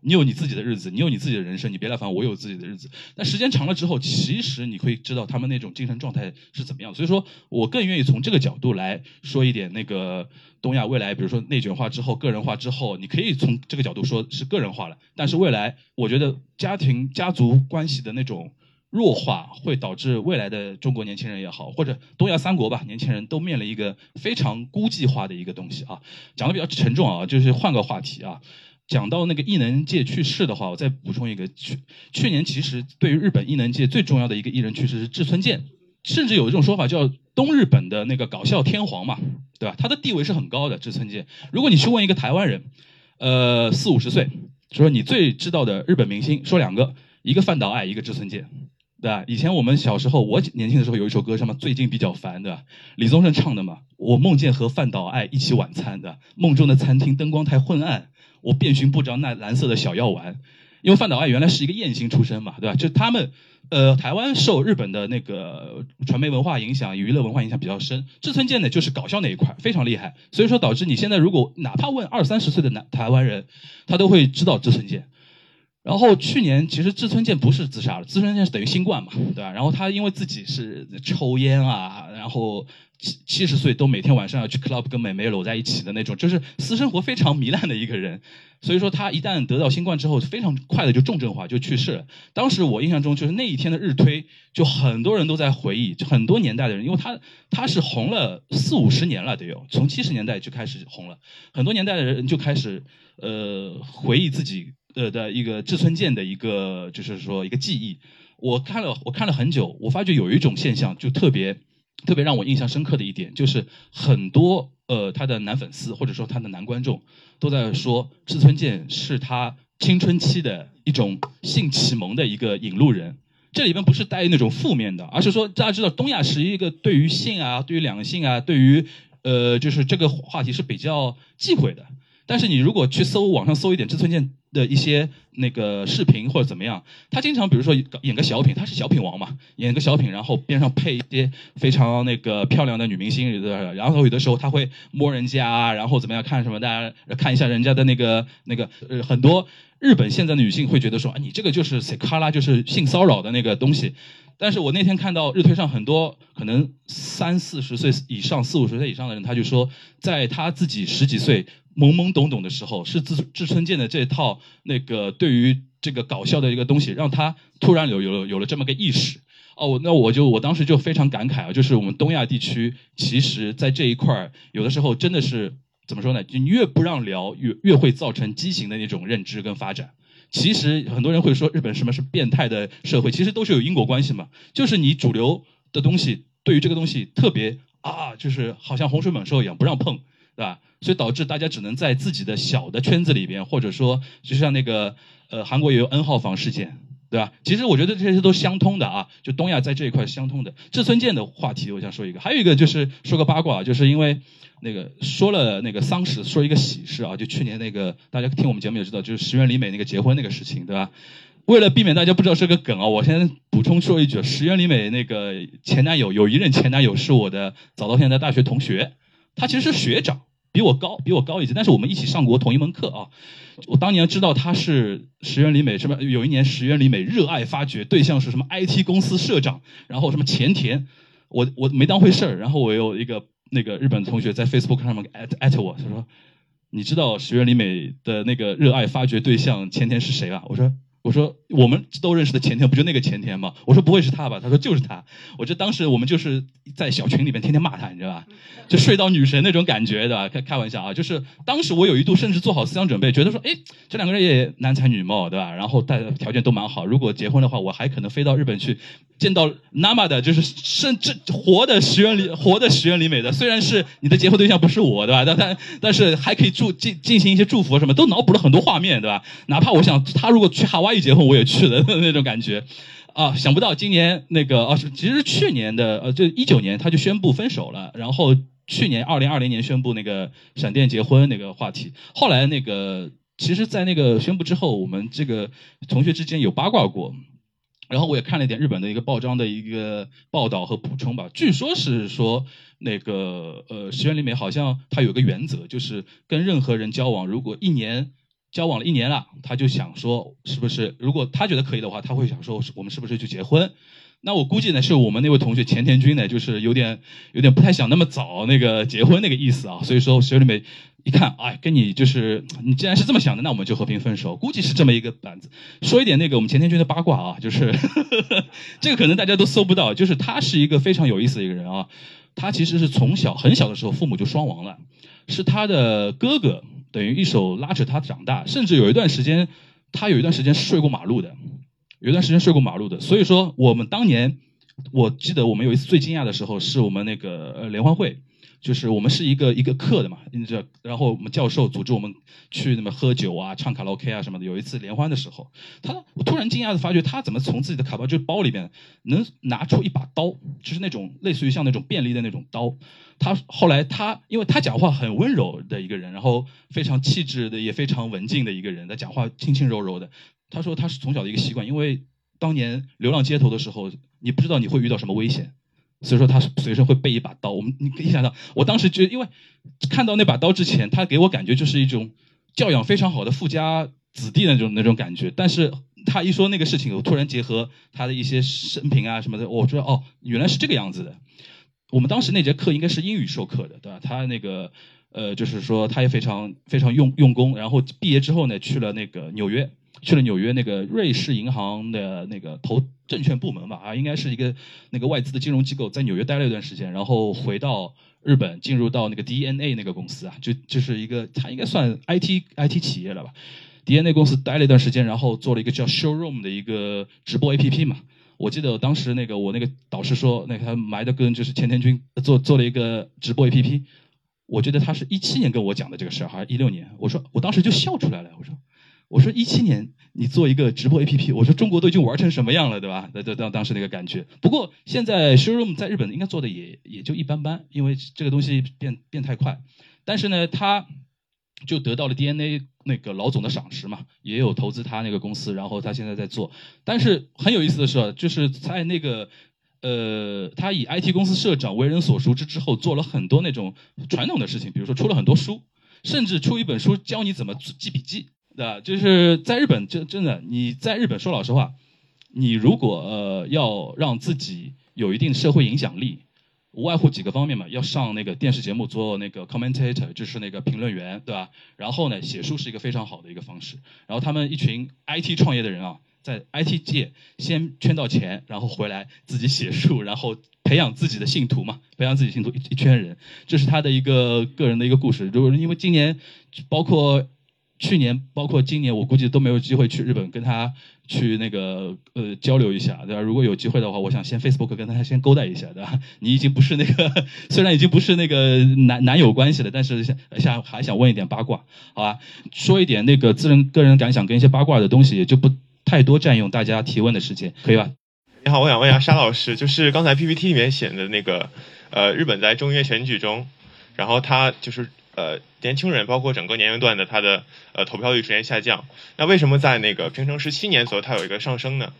你有你自己的日子，你有你自己的人生，你别来烦我，有自己的日子。但时间长了之后，其实你会知道他们那种精神状态是怎么样。所以说我更愿意从这个角度来说一点那个东亚未来，比如说内卷化之后、个人化之后，你可以从这个角度说是个人化了。但是未来，我觉得家庭家族关系的那种弱化，会导致未来的中国年轻人也好，或者东亚三国吧，年轻人都面临一个非常孤寂化的一个东西啊。讲的比较沉重啊，就是换个话题啊。讲到那个艺能界去世的话，我再补充一个，去去年其实对于日本艺能界最重要的一个艺人去世是志村健，甚至有一种说法叫东日本的那个搞笑天皇嘛，对吧？他的地位是很高的。志村健，如果你去问一个台湾人，呃，四五十岁，说你最知道的日本明星，说两个，一个范岛爱，一个志村健，对吧？以前我们小时候，我年轻的时候有一首歌，什么最近比较烦对吧，李宗盛唱的嘛，我梦见和范岛爱一起晚餐的，梦中的餐厅灯光太昏暗。我遍寻不着那蓝色的小药丸，因为范岛爱原来是一个艳星出身嘛，对吧？就他们，呃，台湾受日本的那个传媒文化影响、娱乐文化影响比较深。志村健呢，就是搞笑那一块非常厉害，所以说导致你现在如果哪怕问二三十岁的男台湾人，他都会知道志村健。然后去年其实志村健不是自杀了，志村健是等于新冠嘛，对吧？然后他因为自己是抽烟啊，然后七七十岁都每天晚上要去 club 跟美眉搂在一起的那种，就是私生活非常糜烂的一个人。所以说他一旦得到新冠之后，非常快的就重症化就去世了。当时我印象中就是那一天的日推，就很多人都在回忆，就很多年代的人，因为他他是红了四五十年了得有，从七十年代就开始红了，很多年代的人就开始呃回忆自己。呃的一个志村健的一个就是说一个记忆，我看了我看了很久，我发觉有一种现象就特别特别让我印象深刻的一点，就是很多呃他的男粉丝或者说他的男观众都在说志村健是他青春期的一种性启蒙的一个引路人，这里边不是带那种负面的，而是说大家知道东亚是一个对于性啊、对于两性啊、对于呃就是这个话题是比较忌讳的。但是你如果去搜网上搜一点志村健的一些那个视频或者怎么样，他经常比如说演个小品，他是小品王嘛，演个小品，然后边上配一些非常那个漂亮的女明星，然后有的时候他会摸人家，然后怎么样看什么，大家看一下人家的那个那个呃很多日本现在的女性会觉得说啊你这个就是塞卡拉就是性骚扰的那个东西。但是我那天看到日推上很多可能三四十岁以上、四五十岁以上的人，他就说，在他自己十几岁懵懵懂懂的时候，是志志村健的这套那个对于这个搞笑的一个东西，让他突然有有了有了这么个意识。哦，那我就我当时就非常感慨啊，就是我们东亚地区，其实在这一块儿，有的时候真的是怎么说呢？就你越不让聊，越越会造成畸形的那种认知跟发展。其实很多人会说日本什么是变态的社会，其实都是有因果关系嘛。就是你主流的东西对于这个东西特别啊，就是好像洪水猛兽一样不让碰，对吧？所以导致大家只能在自己的小的圈子里边，或者说就像那个呃韩国也有 N 号房事件，对吧？其实我觉得这些都相通的啊，就东亚在这一块相通的。志村健的话题我想说一个，还有一个就是说个八卦，就是因为。那个说了那个丧事，说一个喜事啊，就去年那个大家听我们节目也知道，就是石原里美那个结婚那个事情，对吧？为了避免大家不知道是个梗啊，我先补充说一句，石原里美那个前男友有一任前男友是我的早稻田的大学同学，他其实是学长，比我高，比我高一级，但是我们一起上过同一门课啊。我当年知道他是石原里美什么，有一年石原里美热爱发掘对象是什么 IT 公司社长，然后什么前田，我我没当回事儿，然后我有一个。那个日本同学在 Facebook 上面艾艾特我，他说：“你知道石原里美的那个热爱发掘对象前田是谁吧？”我说。我说我们都认识的前天不就那个前天吗？我说不会是他吧？他说就是他。我觉得当时我们就是在小群里面天天骂他，你知道吧？就睡到女神那种感觉的，开开玩笑啊。就是当时我有一度甚至做好思想准备，觉得说，哎，这两个人也男才女貌，对吧？然后大家条件都蛮好，如果结婚的话，我还可能飞到日本去见到 Nama 的，就是甚至活的石原里活的石原里美的。虽然是你的结婚对象不是我，对吧？但但但是还可以祝进进行一些祝福什么，都脑补了很多画面，对吧？哪怕我想他如果去他一。结婚我也去了那种感觉，啊，想不到今年那个啊，其实去年的呃，就一九年他就宣布分手了，然后去年二零二零年宣布那个闪电结婚那个话题，后来那个其实，在那个宣布之后，我们这个同学之间有八卦过，然后我也看了一点日本的一个报章的一个报道和补充吧，据说是说那个呃石原里美好像他有个原则，就是跟任何人交往，如果一年。交往了一年了，他就想说，是不是如果他觉得可以的话，他会想说，我们是不是去结婚？那我估计呢，是我们那位同学钱田君呢，就是有点有点不太想那么早那个结婚那个意思啊。所以说，学里美一看，哎，跟你就是你既然是这么想的，那我们就和平分手。估计是这么一个板子。说一点那个我们钱田君的八卦啊，就是 这个可能大家都搜不到，就是他是一个非常有意思的一个人啊。他其实是从小很小的时候父母就双亡了，是他的哥哥。等于一手拉扯他长大，甚至有一段时间，他有一段时间睡过马路的，有一段时间睡过马路的。所以说，我们当年，我记得我们有一次最惊讶的时候，是我们那个呃联欢会，就是我们是一个一个课的嘛，你知道，然后我们教授组织我们去那么喝酒啊、唱卡拉 OK 啊什么的。有一次联欢的时候，他我突然惊讶的发觉，他怎么从自己的卡包就包里边能拿出一把刀，就是那种类似于像那种便利的那种刀。他后来他，因为他讲话很温柔的一个人，然后非常气质的，也非常文静的一个人，他讲话轻轻柔柔的。他说他是从小的一个习惯，因为当年流浪街头的时候，你不知道你会遇到什么危险，所以说他随身会备一把刀。我们你可以想到，我当时觉得，因为看到那把刀之前，他给我感觉就是一种教养非常好的富家子弟那种那种感觉。但是他一说那个事情，我突然结合他的一些生平啊什么的，我知道哦，原来是这个样子的。我们当时那节课应该是英语授课的，对吧？他那个呃，就是说他也非常非常用用功，然后毕业之后呢，去了那个纽约。去了纽约那个瑞士银行的那个投证券部门吧，啊，应该是一个那个外资的金融机构，在纽约待了一段时间，然后回到日本，进入到那个 DNA 那个公司啊，就就是一个他应该算 IT IT 企业了吧，DNA 公司待了一段时间，然后做了一个叫 Showroom 的一个直播 APP 嘛。我记得当时那个我那个导师说，那个他埋的跟就是钱田君做做了一个直播 APP，我觉得他是一七年跟我讲的这个事儿，还是一六年，我说我当时就笑出来了，我说。我说一七年你做一个直播 APP，我说中国都已经玩成什么样了，对吧？那当当时那个感觉。不过现在 Showroom 在日本应该做的也也就一般般，因为这个东西变变太快。但是呢，他就得到了 DNA 那个老总的赏识嘛，也有投资他那个公司，然后他现在在做。但是很有意思的是，就是在那个呃，他以 IT 公司社长为人所熟知之后，做了很多那种传统的事情，比如说出了很多书，甚至出一本书教你怎么记笔记。对？就是在日本，真真的，你在日本说老实话，你如果呃要让自己有一定社会影响力，无外乎几个方面嘛，要上那个电视节目做那个 commentator，就是那个评论员，对吧？然后呢，写书是一个非常好的一个方式。然后他们一群 IT 创业的人啊，在 IT 界先圈到钱，然后回来自己写书，然后培养自己的信徒嘛，培养自己信徒一一圈人，这是他的一个个人的一个故事。如果因为今年包括。去年包括今年，我估计都没有机会去日本跟他去那个呃交流一下，对吧？如果有机会的话，我想先 Facebook 跟他先勾搭一下，对吧？你已经不是那个，虽然已经不是那个男男友关系了，但是想想还想问一点八卦，好吧？说一点那个自人个人感想跟一些八卦的东西，也就不太多占用大家提问的时间，可以吧？你好，我想问一下沙老师，就是刚才 PPT 里面写的那个，呃，日本在众议院选举中，然后他就是。呃，年轻人包括整个年龄段的他的呃投票率出现下降，那为什么在那个平成十七年左右它有一个上升呢？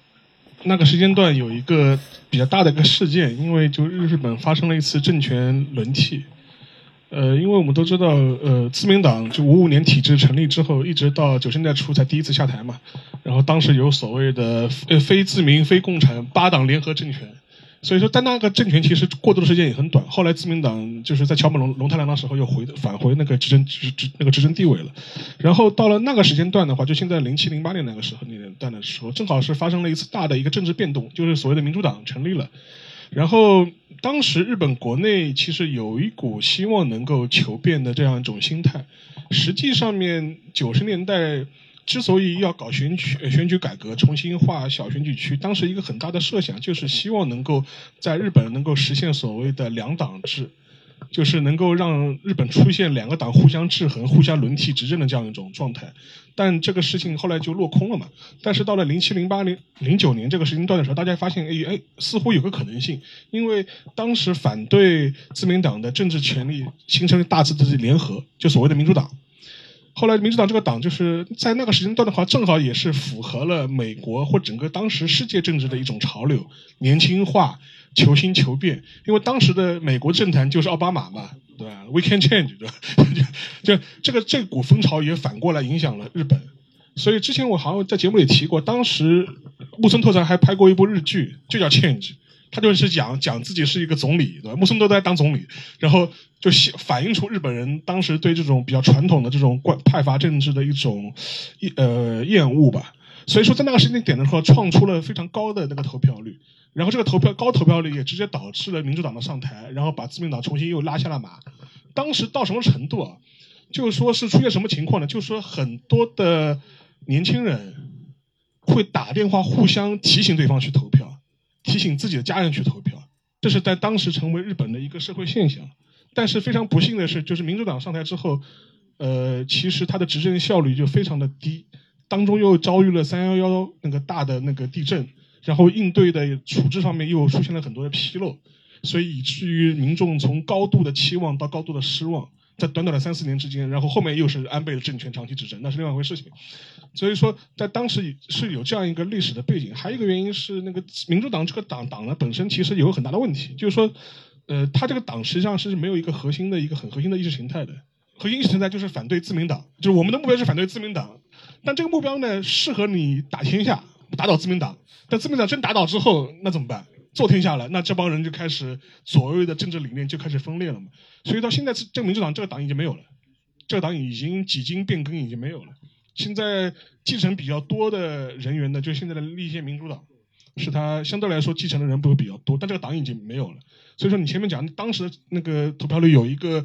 那个时间段有一个比较大的一个事件，因为就日本发生了一次政权轮替。呃，因为我们都知道，呃，自民党就五五年体制成立之后，一直到九十年代初才第一次下台嘛。然后当时有所谓的呃非自民非共产八党联合政权。所以说，但那个政权其实过渡的时间也很短。后来自民党就是在桥本龙龙太郎的时候又回返回那个执政执执那个执政地位了。然后到了那个时间段的话，就现在零七零八年那个时候那年段的时候，正好是发生了一次大的一个政治变动，就是所谓的民主党成立了。然后当时日本国内其实有一股希望能够求变的这样一种心态。实际上面九十年代。之所以要搞选举选举改革，重新划小选举区，当时一个很大的设想就是希望能够在日本能够实现所谓的两党制，就是能够让日本出现两个党互相制衡、互相轮替执政的这样一种状态。但这个事情后来就落空了嘛。但是到了零七、零八、零零九年这个时间段的时候，大家发现，哎哎，似乎有个可能性，因为当时反对自民党的政治权力形成大致的联合，就所谓的民主党。后来，民主党这个党就是在那个时间段的话，正好也是符合了美国或整个当时世界政治的一种潮流，年轻化、求新求变。因为当时的美国政坛就是奥巴马嘛，对吧？We can change，对吧？就这个这股风潮也反过来影响了日本。所以之前我好像在节目里提过，当时木村拓哉还拍过一部日剧，就叫《Change》。他就是讲讲自己是一个总理，对吧？木村都在当总理，然后就反映出日本人当时对这种比较传统的这种怪派阀政治的一种呃厌恶吧。所以说，在那个时间点的时候，创出了非常高的那个投票率，然后这个投票高投票率也直接导致了民主党的上台，然后把自民党重新又拉下了马。当时到什么程度啊？就是说是出现什么情况呢？就是说很多的年轻人会打电话互相提醒对方去投票。提醒自己的家人去投票，这是在当时成为日本的一个社会现象。但是非常不幸的是，就是民主党上台之后，呃，其实他的执政效率就非常的低，当中又遭遇了三幺幺那个大的那个地震，然后应对的处置上面又出现了很多的纰漏，所以以至于民众从高度的期望到高度的失望，在短短的三四年之间，然后后面又是安倍的政权长期执政，那是另外一回事情。所以说，在当时是有这样一个历史的背景。还有一个原因是，那个民主党这个党党呢本身其实有很大的问题，就是说，呃，他这个党实际上是没有一个核心的一个很核心的意识形态的。核心意识形态就是反对自民党，就是我们的目标是反对自民党。但这个目标呢，适合你打天下，打倒自民党。但自民党真打倒之后，那怎么办？坐天下了，那这帮人就开始所谓的政治理念就开始分裂了嘛。所以到现在，这个民主党这个党已经没有了，这个党已经几经变更，已经没有了。现在继承比较多的人员呢，就现在的立宪民主党，是他相对来说继承的人不会比较多，但这个党已经没有了。所以说，你前面讲当时那个投票率有一个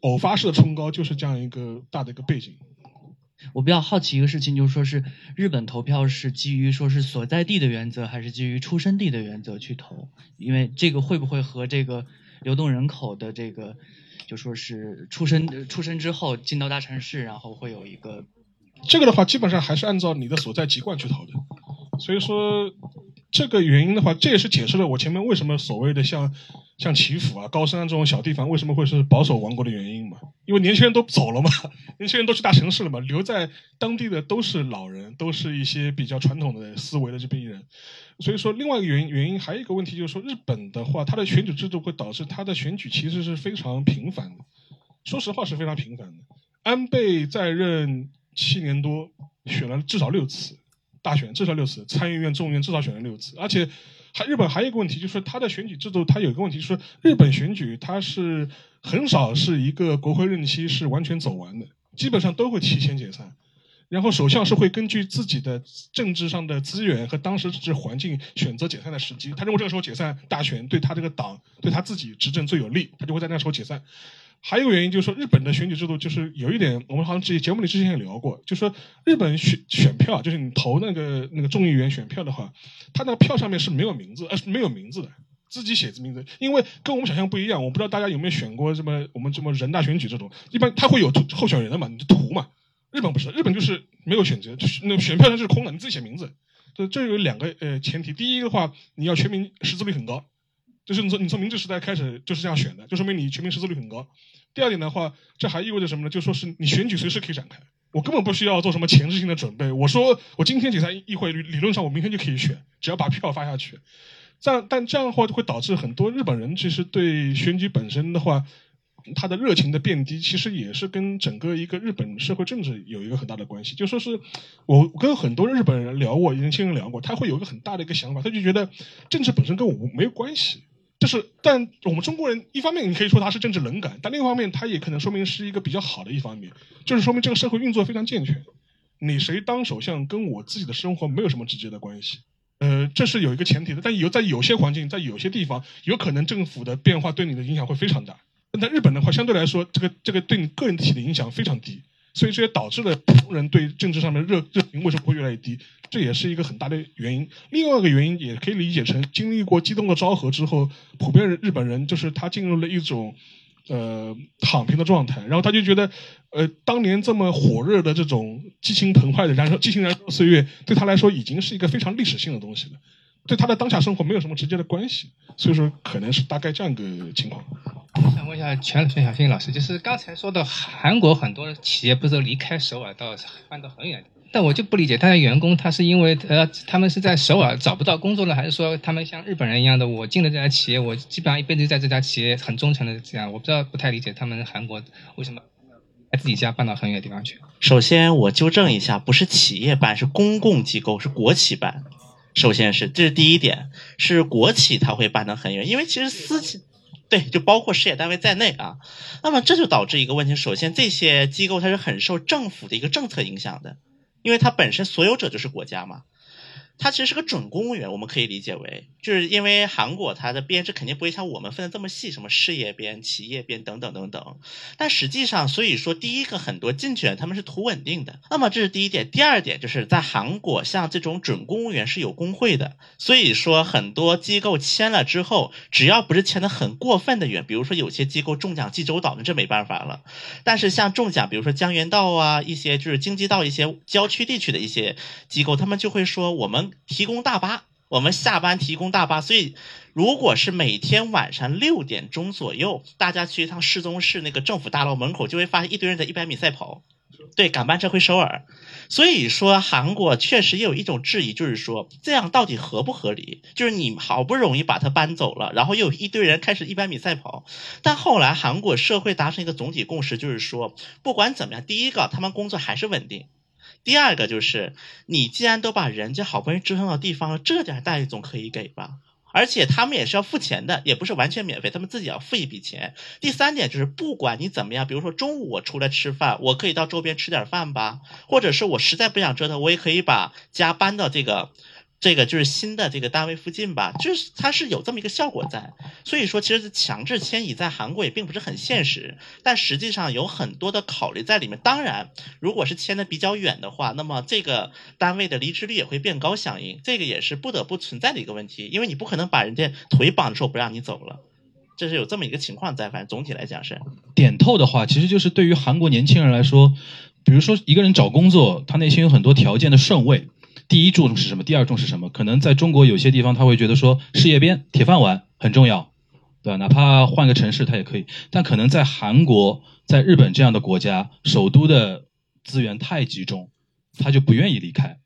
偶发式的冲高，就是这样一个大的一个背景。我比较好奇一个事情，就是说是日本投票是基于说是所在地的原则，还是基于出生地的原则去投？因为这个会不会和这个流动人口的这个，就说是出生出生之后进到大城市，然后会有一个这个的话，基本上还是按照你的所在籍贯去投的。所以说，这个原因的话，这也是解释了我前面为什么所谓的像像祈福啊、高山这种小地方为什么会是保守王国的原因嘛。因为年轻人都走了嘛，年轻人都去大城市了嘛，留在当地的都是老人，都是一些比较传统的思维的这批人。所以说，另外一个原因原因还有一个问题就是说，日本的话，它的选举制度会导致它的选举其实是非常频繁的。说实话是非常频繁的。安倍在任七年多，选了至少六次大选，至少六次参议院、众议院至少选了六次，而且还日本还有一个问题，就是它的选举制度，它有一个问题，就是日本选举它是很少是一个国会任期是完全走完的，基本上都会提前解散。然后首相是会根据自己的政治上的资源和当时政治环境选择解散的时机，他认为这个时候解散大选对他这个党对他自己执政最有利，他就会在那时候解散。还有一个原因就是说，日本的选举制度就是有一点，我们好像之节目里之前也聊过，就是说日本选选票，就是你投那个那个众议员选票的话，他那个票上面是没有名字，呃，是没有名字的，自己写字名字，因为跟我们想象不一样。我不知道大家有没有选过什么我们什么人大选举这种，一般他会有候选人的嘛，你就涂嘛。日本不是，日本就是没有选择，就是那选票上是空的，你自己写名字。这这有两个呃前提，第一个话，你要全民识字率很高。就是你从你从明治时代开始就是这样选的，就说明你全民识字率很高。第二点的话，这还意味着什么呢？就说是你选举随时可以展开，我根本不需要做什么前置性的准备。我说我今天解散议会，理论上我明天就可以选，只要把票发下去。这样，但这样的话就会导致很多日本人其实对选举本身的话，他的热情的变低，其实也是跟整个一个日本社会政治有一个很大的关系。就说是我跟很多日本人聊过，年轻人聊过，他会有一个很大的一个想法，他就觉得政治本身跟我没有关系。就是，但我们中国人一方面你可以说他是政治冷感，但另一方面他也可能说明是一个比较好的一方面，就是说明这个社会运作非常健全。你谁当首相跟我自己的生活没有什么直接的关系，呃，这是有一个前提的。但有在有些环境，在有些地方，有可能政府的变化对你的影响会非常大。但在日本的话，相对来说，这个这个对你个人体的影响非常低。所以这也导致了普通人对政治上面热热情为什么会越来越低，这也是一个很大的原因。另外一个原因也可以理解成，经历过激动的昭和之后，普遍日本人就是他进入了一种呃躺平的状态，然后他就觉得，呃，当年这么火热的这种激情澎湃的燃烧、激情燃烧的岁月，对他来说已经是一个非常历史性的东西了，对他的当下生活没有什么直接的关系。所以说，可能是大概这样一个情况。我想问一下全全小新老师，就是刚才说的韩国很多企业不是离开首尔到搬到很远，但我就不理解他的员工，他是因为呃他们是在首尔找不到工作了，还是说他们像日本人一样的，我进了这家企业，我基本上一辈子在这家企业很忠诚的这样，我不知道不太理解他们韩国为什么在自己家搬到很远的地方去。首先我纠正一下，不是企业办，是公共机构，是国企办。首先是这是第一点，是国企它会搬得很远，因为其实私企。对，就包括事业单位在内啊，那么这就导致一个问题：首先，这些机构它是很受政府的一个政策影响的，因为它本身所有者就是国家嘛。它其实是个准公务员，我们可以理解为，就是因为韩国它的编制肯定不会像我们分的这么细，什么事业编、企业编等等等等。但实际上，所以说第一个很多进去人他们是图稳定的。那么这是第一点，第二点就是在韩国，像这种准公务员是有工会的，所以说很多机构签了之后，只要不是签的很过分的远，比如说有些机构中奖济州岛，那这没办法了。但是像中奖，比如说江原道啊，一些就是京畿道一些郊区地区的一些机构，他们就会说我们。提供大巴，我们下班提供大巴，所以如果是每天晚上六点钟左右，大家去一趟市中市那个政府大楼门口，就会发现一堆人在一百米赛跑，对，赶班车回首尔。所以说，韩国确实也有一种质疑，就是说这样到底合不合理？就是你好不容易把它搬走了，然后又有一堆人开始一百米赛跑，但后来韩国社会达成一个总体共识，就是说不管怎么样，第一个他们工作还是稳定。第二个就是，你既然都把人家好不容易折腾到地方了，这点待遇总可以给吧？而且他们也是要付钱的，也不是完全免费，他们自己要付一笔钱。第三点就是，不管你怎么样，比如说中午我出来吃饭，我可以到周边吃点饭吧，或者是我实在不想折腾，我也可以把家搬到这个。这个就是新的这个单位附近吧，就是它是有这么一个效果在，所以说其实强制迁移在韩国也并不是很现实，但实际上有很多的考虑在里面。当然，如果是迁的比较远的话，那么这个单位的离职率也会变高，响应这个也是不得不存在的一个问题，因为你不可能把人家腿绑着说不让你走了，这是有这么一个情况在。反正总体来讲是，点透的话，其实就是对于韩国年轻人来说，比如说一个人找工作，他内心有很多条件的顺位。第一注重是什么？第二重是什么？可能在中国有些地方他会觉得说事业编、铁饭碗很重要，对吧？哪怕换个城市他也可以。但可能在韩国、在日本这样的国家，首都的资源太集中，他就不愿意离开。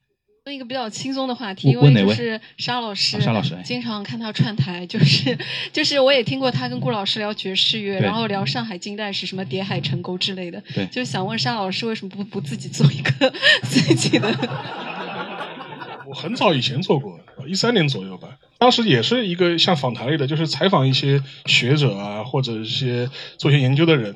问一个比较轻松的话题，因为就是沙老师，啊沙老师哎经常看他串台，就是就是我也听过他跟顾老师聊爵士乐，然后聊上海近代史，什么叠海成沟之类的。对就是想问沙老师为什么不不自己做一个 自己的？很早以前做过，一三年左右吧。当时也是一个像访谈类的，就是采访一些学者啊，或者一些做一些研究的人。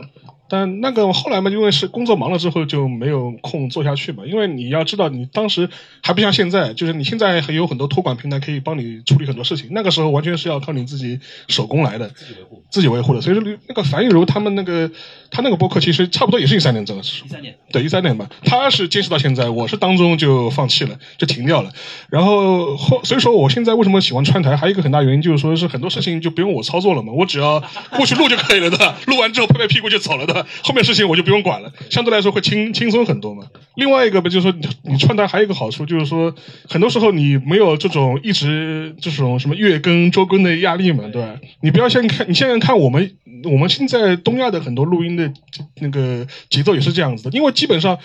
但那个后来嘛，因为是工作忙了之后就没有空做下去嘛。因为你要知道，你当时还不像现在，就是你现在还有很多托管平台可以帮你处理很多事情。那个时候完全是要靠你自己手工来的，自己维护自己维护的。所以说，那个樊玉茹他们那个他那个播客其实差不多也是一三年做的，一三年对一三年吧，他是坚持到现在，我是当中就放弃了，就停掉了。然后后所以说我现在为什么喜欢川台，还有一个很大原因就是说是很多事情就不用我操作了嘛，我只要过去录就可以了的，录完之后拍拍屁股就走了的，后面事情我就不用管了，相对来说会轻轻松很多嘛。另外一个吧，就是说你你串台还有一个好处就是说，很多时候你没有这种一直这种什么月更周更的压力嘛，对吧？你不要先看，你现在看我们我们现在东亚的很多录音的那个节奏也是这样子的，因为基本上。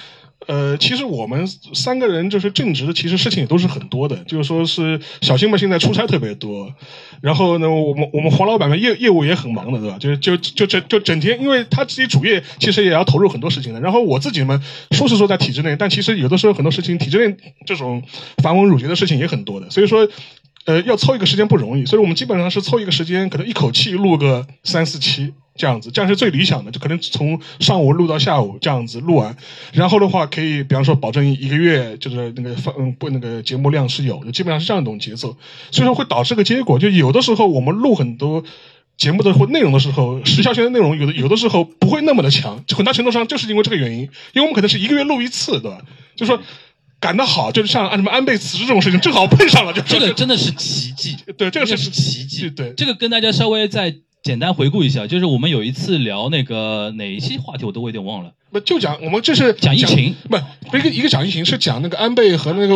呃，其实我们三个人就是正直的，其实事情也都是很多的。就是说是小新嘛，现在出差特别多，然后呢，我们我们黄老板们业业务也很忙的，对吧？就就就整就整天，因为他自己主业其实也要投入很多事情的。然后我自己嘛，说是说在体制内，但其实有的时候很多事情体制内这种繁文缛节的事情也很多的，所以说。呃，要凑一个时间不容易，所以我们基本上是凑一个时间，可能一口气录个三四期这样子，这样是最理想的，就可能从上午录到下午这样子录完，然后的话可以，比方说保证一个月就是那个放不那个节目量是有的，基本上是这样一种节奏，所以说会导致个结果，就有的时候我们录很多。节目的或内容的时候，时效性的内容有的有的时候不会那么的强，很大程度上就是因为这个原因，因为我们可能是一个月录一次，对吧？就说赶得好，就是像什么安倍辞职这种事情，正好碰上了，就这个真的是奇迹，对，这个是是奇迹。对，这个跟大家稍微再简单回顾一下，就是我们有一次聊那个哪一期话题，我都有点忘了。不就讲我们这是讲疫情，不不一个一个讲疫情是讲那个安倍和那个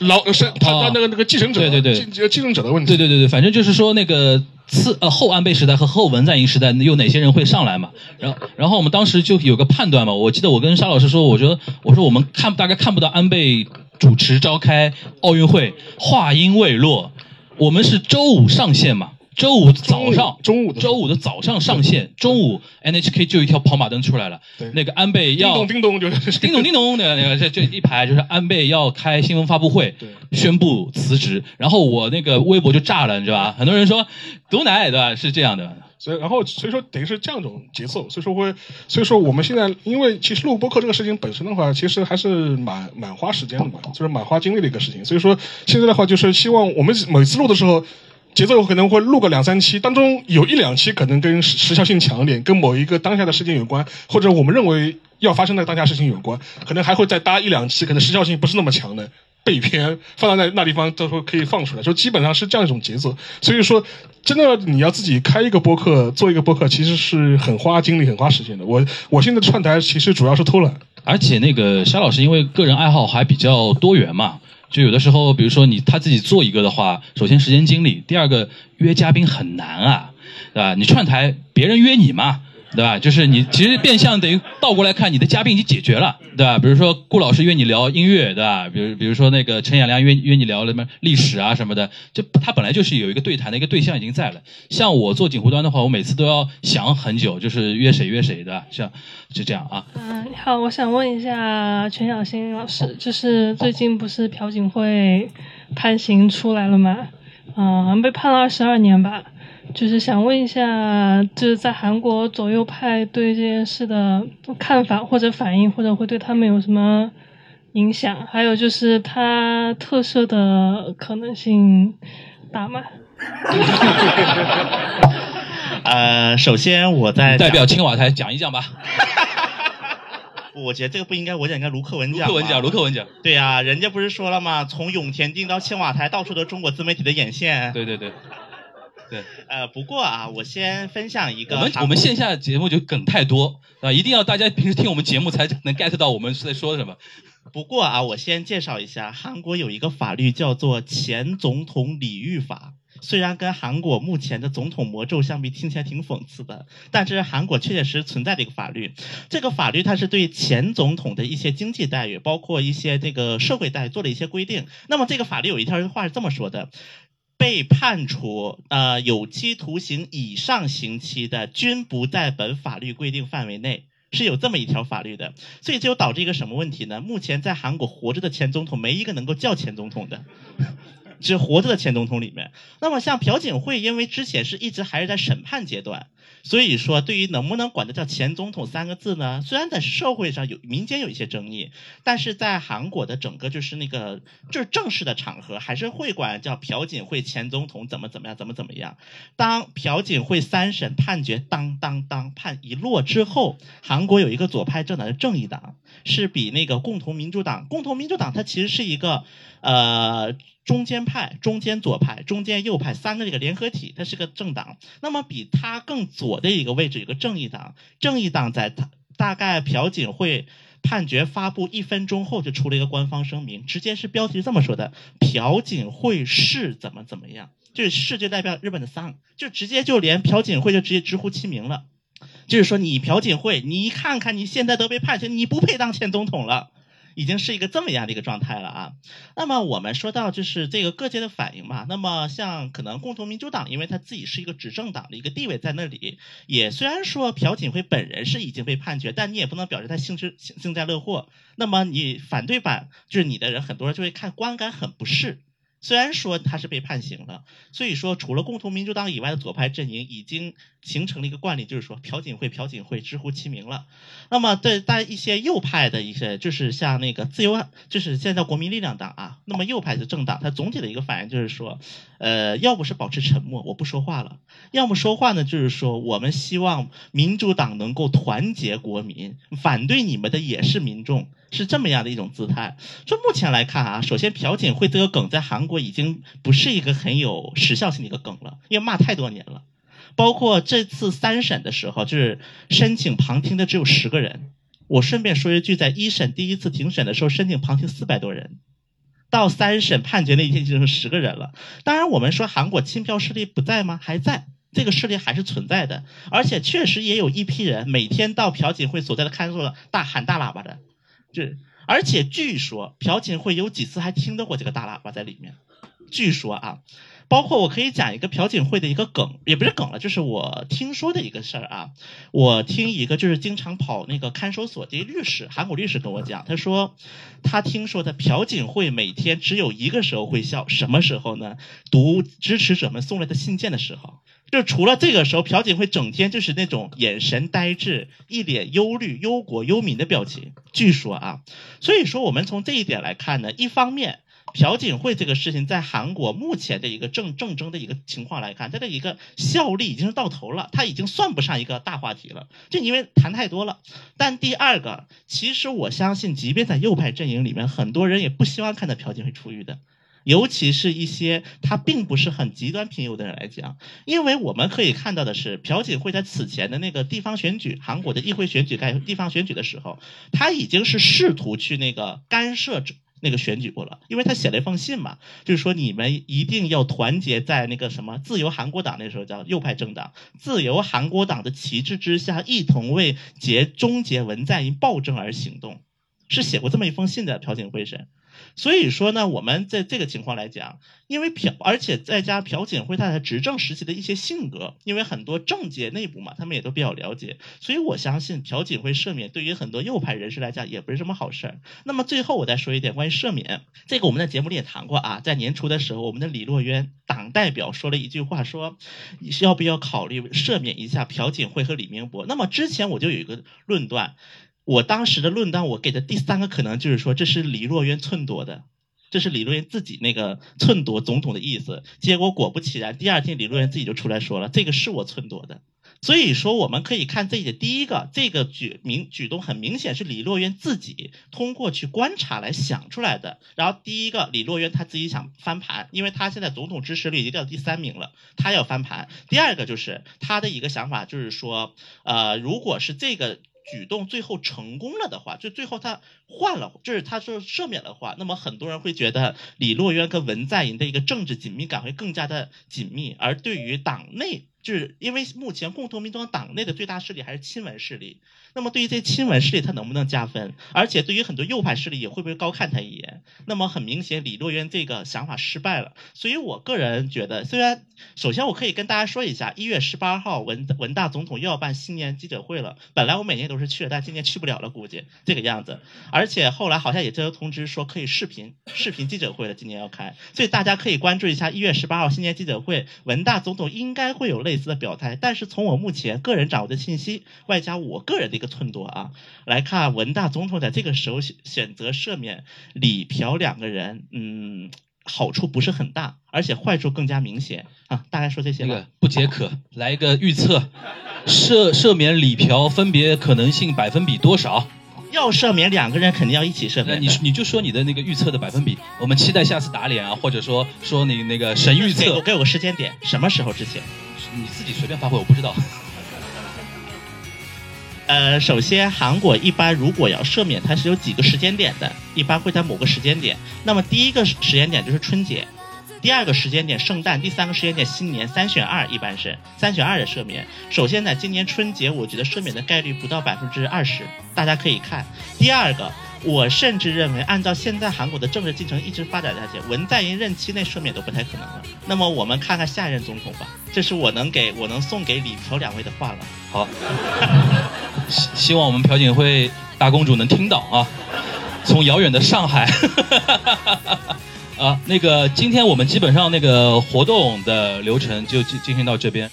老是他他那个那个继承者对对对。继继承者的问题，对对对对，反正就是说那个次呃后安倍时代和后文在寅时代有哪些人会上来嘛？然后然后我们当时就有个判断嘛，我记得我跟沙老师说，我觉得我说我们看大概看不到安倍主持召开奥运会，话音未落，我们是周五上线嘛。周五早上，中午周五的早上上线，中午 NHK 就一条跑马灯出来了。那个安倍要叮咚叮咚就是叮咚叮咚的那个这这一排就是安倍要开新闻发布会，宣布辞职。然后我那个微博就炸了，你知道吧？很多人说毒奶对吧？是这样的。所以，然后所以说等于是这样一种节奏，所以说会，所以说我们现在因为其实录播客这个事情本身的话，其实还是蛮蛮花时间的嘛，就是蛮花精力的一个事情。所以说现在的话，就是希望我们每次录的时候。节奏可能会录个两三期，当中有一两期可能跟时效性强一点，跟某一个当下的事件有关，或者我们认为要发生的当下事情有关，可能还会再搭一两期，可能时效性不是那么强的备篇放到那那地方，到时候可以放出来，就基本上是这样一种节奏。所以说，真的你要自己开一个播客，做一个播客，其实是很花精力、很花时间的。我我现在串台其实主要是偷懒，而且那个沙老师因为个人爱好还比较多元嘛。就有的时候，比如说你他自己做一个的话，首先时间精力，第二个约嘉宾很难啊，对吧？你串台，别人约你嘛，对吧？就是你其实变相等于倒过来看，你的嘉宾已经解决了，对吧？比如说顾老师约你聊音乐，对吧？比如比如说那个陈雅良约约你聊什么历史啊什么的，就他本来就是有一个对谈的一个对象已经在了。像我做锦湖端的话，我每次都要想很久，就是约谁约谁的，像就这样啊。嗯，你好，我想问一下全小新老师，就是最近不是朴槿惠判刑出来了吗？嗯，好像被判了二十二年吧。就是想问一下，就是在韩国左右派对这件事的看法或者反应，或者会对他们有什么影响？还有就是它特赦的可能性大吗？呃，首先我在代表青瓦台讲一讲吧。我觉得这个不应该我讲，应该卢克文讲。卢克文讲，卢克文讲。对呀、人家不是说了吗？从永田町到青瓦台，到处都是中国自媒体的眼线。对对对。对，呃，不过啊，我先分享一个我们我们线下节目就梗太多啊，一定要大家平时听我们节目才能 get 到我们是在说什么。不过啊，我先介绍一下，韩国有一个法律叫做前总统礼遇法。虽然跟韩国目前的总统魔咒相比，听起来挺讽刺的，但这是韩国确确实实存在的一个法律。这个法律它是对前总统的一些经济待遇，包括一些这个社会待遇做了一些规定。那么这个法律有一条话是这么说的。被判处呃有期徒刑以上刑期的，均不在本法律规定范围内，是有这么一条法律的。所以这就导致一个什么问题呢？目前在韩国活着的前总统没一个能够叫前总统的，只活着的前总统里面。那么像朴槿惠，因为之前是一直还是在审判阶段。所以说，对于能不能管得叫前总统三个字呢？虽然在社会上有民间有一些争议，但是在韩国的整个就是那个就是正式的场合，还是会管叫朴槿惠前总统怎么怎么样，怎么怎么样。当朴槿惠三审判决当当当判一落之后，韩国有一个左派政党的正义党，是比那个共同民主党，共同民主党它其实是一个呃。中间派、中间左派、中间右派三个这个联合体，它是个政党。那么比它更左的一个位置有个正义党，正义党在它大概朴槿惠判决发布一分钟后就出了一个官方声明，直接是标题这么说的：朴槿惠是怎么怎么样，就是是就代表日本的丧，就直接就连朴槿惠就直接直呼其名了，就是说你朴槿惠，你看看你现在都被判刑，你不配当前总统了。已经是一个这么样的一个状态了啊。那么我们说到就是这个各界的反应嘛。那么像可能共同民主党，因为他自己是一个执政党的一个地位在那里，也虽然说朴槿惠本人是已经被判决，但你也不能表示他幸之幸幸灾乐祸。那么你反对版就是你的人，很多人就会看观感很不适。虽然说他是被判刑了，所以说除了共同民主党以外的左派阵营已经形成了一个惯例，就是说朴槿惠、朴槿惠直呼其名了。那么对在一些右派的一些，就是像那个自由，就是现在国民力量党啊，那么右派的政党，它总体的一个反应就是说，呃，要不是保持沉默，我不说话了；要么说话呢，就是说我们希望民主党能够团结国民，反对你们的也是民众。是这么样的一种姿态。就目前来看啊，首先朴槿惠这个梗在韩国已经不是一个很有时效性的一个梗了，因为骂太多年了。包括这次三审的时候，就是申请旁听的只有十个人。我顺便说一句，在一审第一次庭审的时候，申请旁听四百多人，到三审判决那一天就剩十个人了。当然，我们说韩国亲票势力不在吗？还在。这个势力还是存在的，而且确实也有一批人每天到朴槿惠所在的看守所大喊大喇叭的。就而且据说朴槿惠有几次还听到过这个大喇叭在里面，据说啊，包括我可以讲一个朴槿惠的一个梗，也不是梗了，就是我听说的一个事儿啊。我听一个就是经常跑那个看守所的律师，韩国律师跟我讲，他说他听说的朴槿惠每天只有一个时候会笑，什么时候呢？读支持者们送来的信件的时候。就除了这个时候，朴槿惠整天就是那种眼神呆滞、一脸忧虑、忧国忧民的表情。据说啊，所以说我们从这一点来看呢，一方面朴槿惠这个事情在韩国目前的一个政政争的一个情况来看，它的一个效力已经是到头了，它已经算不上一个大话题了，就因为谈太多了。但第二个，其实我相信，即便在右派阵营里面，很多人也不希望看到朴槿惠出狱的。尤其是一些他并不是很极端偏右的人来讲，因为我们可以看到的是，朴槿惠在此前的那个地方选举，韩国的议会选举、该地方选举的时候，他已经是试图去那个干涉那个选举过了，因为他写了一封信嘛，就是说你们一定要团结在那个什么自由韩国党那时候叫右派政党自由韩国党的旗帜之下，一同为结终结文在寅暴政而行动，是写过这么一封信的朴槿惠是。所以说呢，我们在这个情况来讲，因为朴，而且再加朴槿惠他的执政时期的一些性格，因为很多政界内部嘛，他们也都比较了解，所以我相信朴槿惠赦免对于很多右派人士来讲也不是什么好事儿。那么最后我再说一点关于赦免，这个我们在节目里也谈过啊，在年初的时候，我们的李洛渊党代表说了一句话，说要不要考虑赦免一下朴槿惠和李明博。那么之前我就有一个论断。我当时的论断，我给的第三个可能就是说，这是李若渊篡夺的，这是李若渊自己那个篡夺总统的意思。结果果不其然，第二天李若渊自己就出来说了，这个是我篡夺的。所以说，我们可以看这一点，第一个，这个举明举动很明显是李若渊自己通过去观察来想出来的。然后第一个，李若渊他自己想翻盘，因为他现在总统支持率已经掉第三名了，他要翻盘。第二个就是他的一个想法，就是说，呃，如果是这个。举动最后成功了的话，就最后他换了，就是他说赦免的话，那么很多人会觉得李洛渊跟文在寅的一个政治紧密感会更加的紧密，而对于党内，就是因为目前共同民主党党内的最大势力还是亲文势力。那么对于这些亲文势力，他能不能加分？而且对于很多右派势力，也会不会高看他一眼？那么很明显，李洛渊这个想法失败了。所以我个人觉得，虽然首先我可以跟大家说一下，一月十八号文文大总统又要办新年记者会了。本来我每年都是去的，但今年去不了了，估计这个样子。而且后来好像也接到通知说可以视频视频记者会了，今年要开。所以大家可以关注一下一月十八号新年记者会，文大总统应该会有类似的表态。但是从我目前个人掌握的信息，外加我个人的。一个寸多啊，来看文大总统在这个时候选选择赦免李朴两个人，嗯，好处不是很大，而且坏处更加明显啊。大概说这些吧。不解渴，来一个预测，赦赦免李朴分别可能性百分比多少？要赦免两个人，肯定要一起赦免。你你就说你的那个预测的百分比，我们期待下次打脸啊，或者说说你那个神预测。给我个时间点，什么时候之前？你自己随便发挥，我不知道。呃，首先，韩国一般如果要赦免，它是有几个时间点的，一般会在某个时间点。那么第一个时间点就是春节，第二个时间点圣诞，第三个时间点新年，三选二，一般是三选二的赦免。首先呢，今年春节，我觉得赦免的概率不到百分之二十，大家可以看。第二个。我甚至认为，按照现在韩国的政治进程一直发展下去，文在寅任期内赦免都不太可能了。那么我们看看下一任总统吧，这是我能给我能送给李朴两位的话了。好，希希望我们朴槿惠大公主能听到啊，从遥远的上海。啊，那个今天我们基本上那个活动的流程就进进行到这边。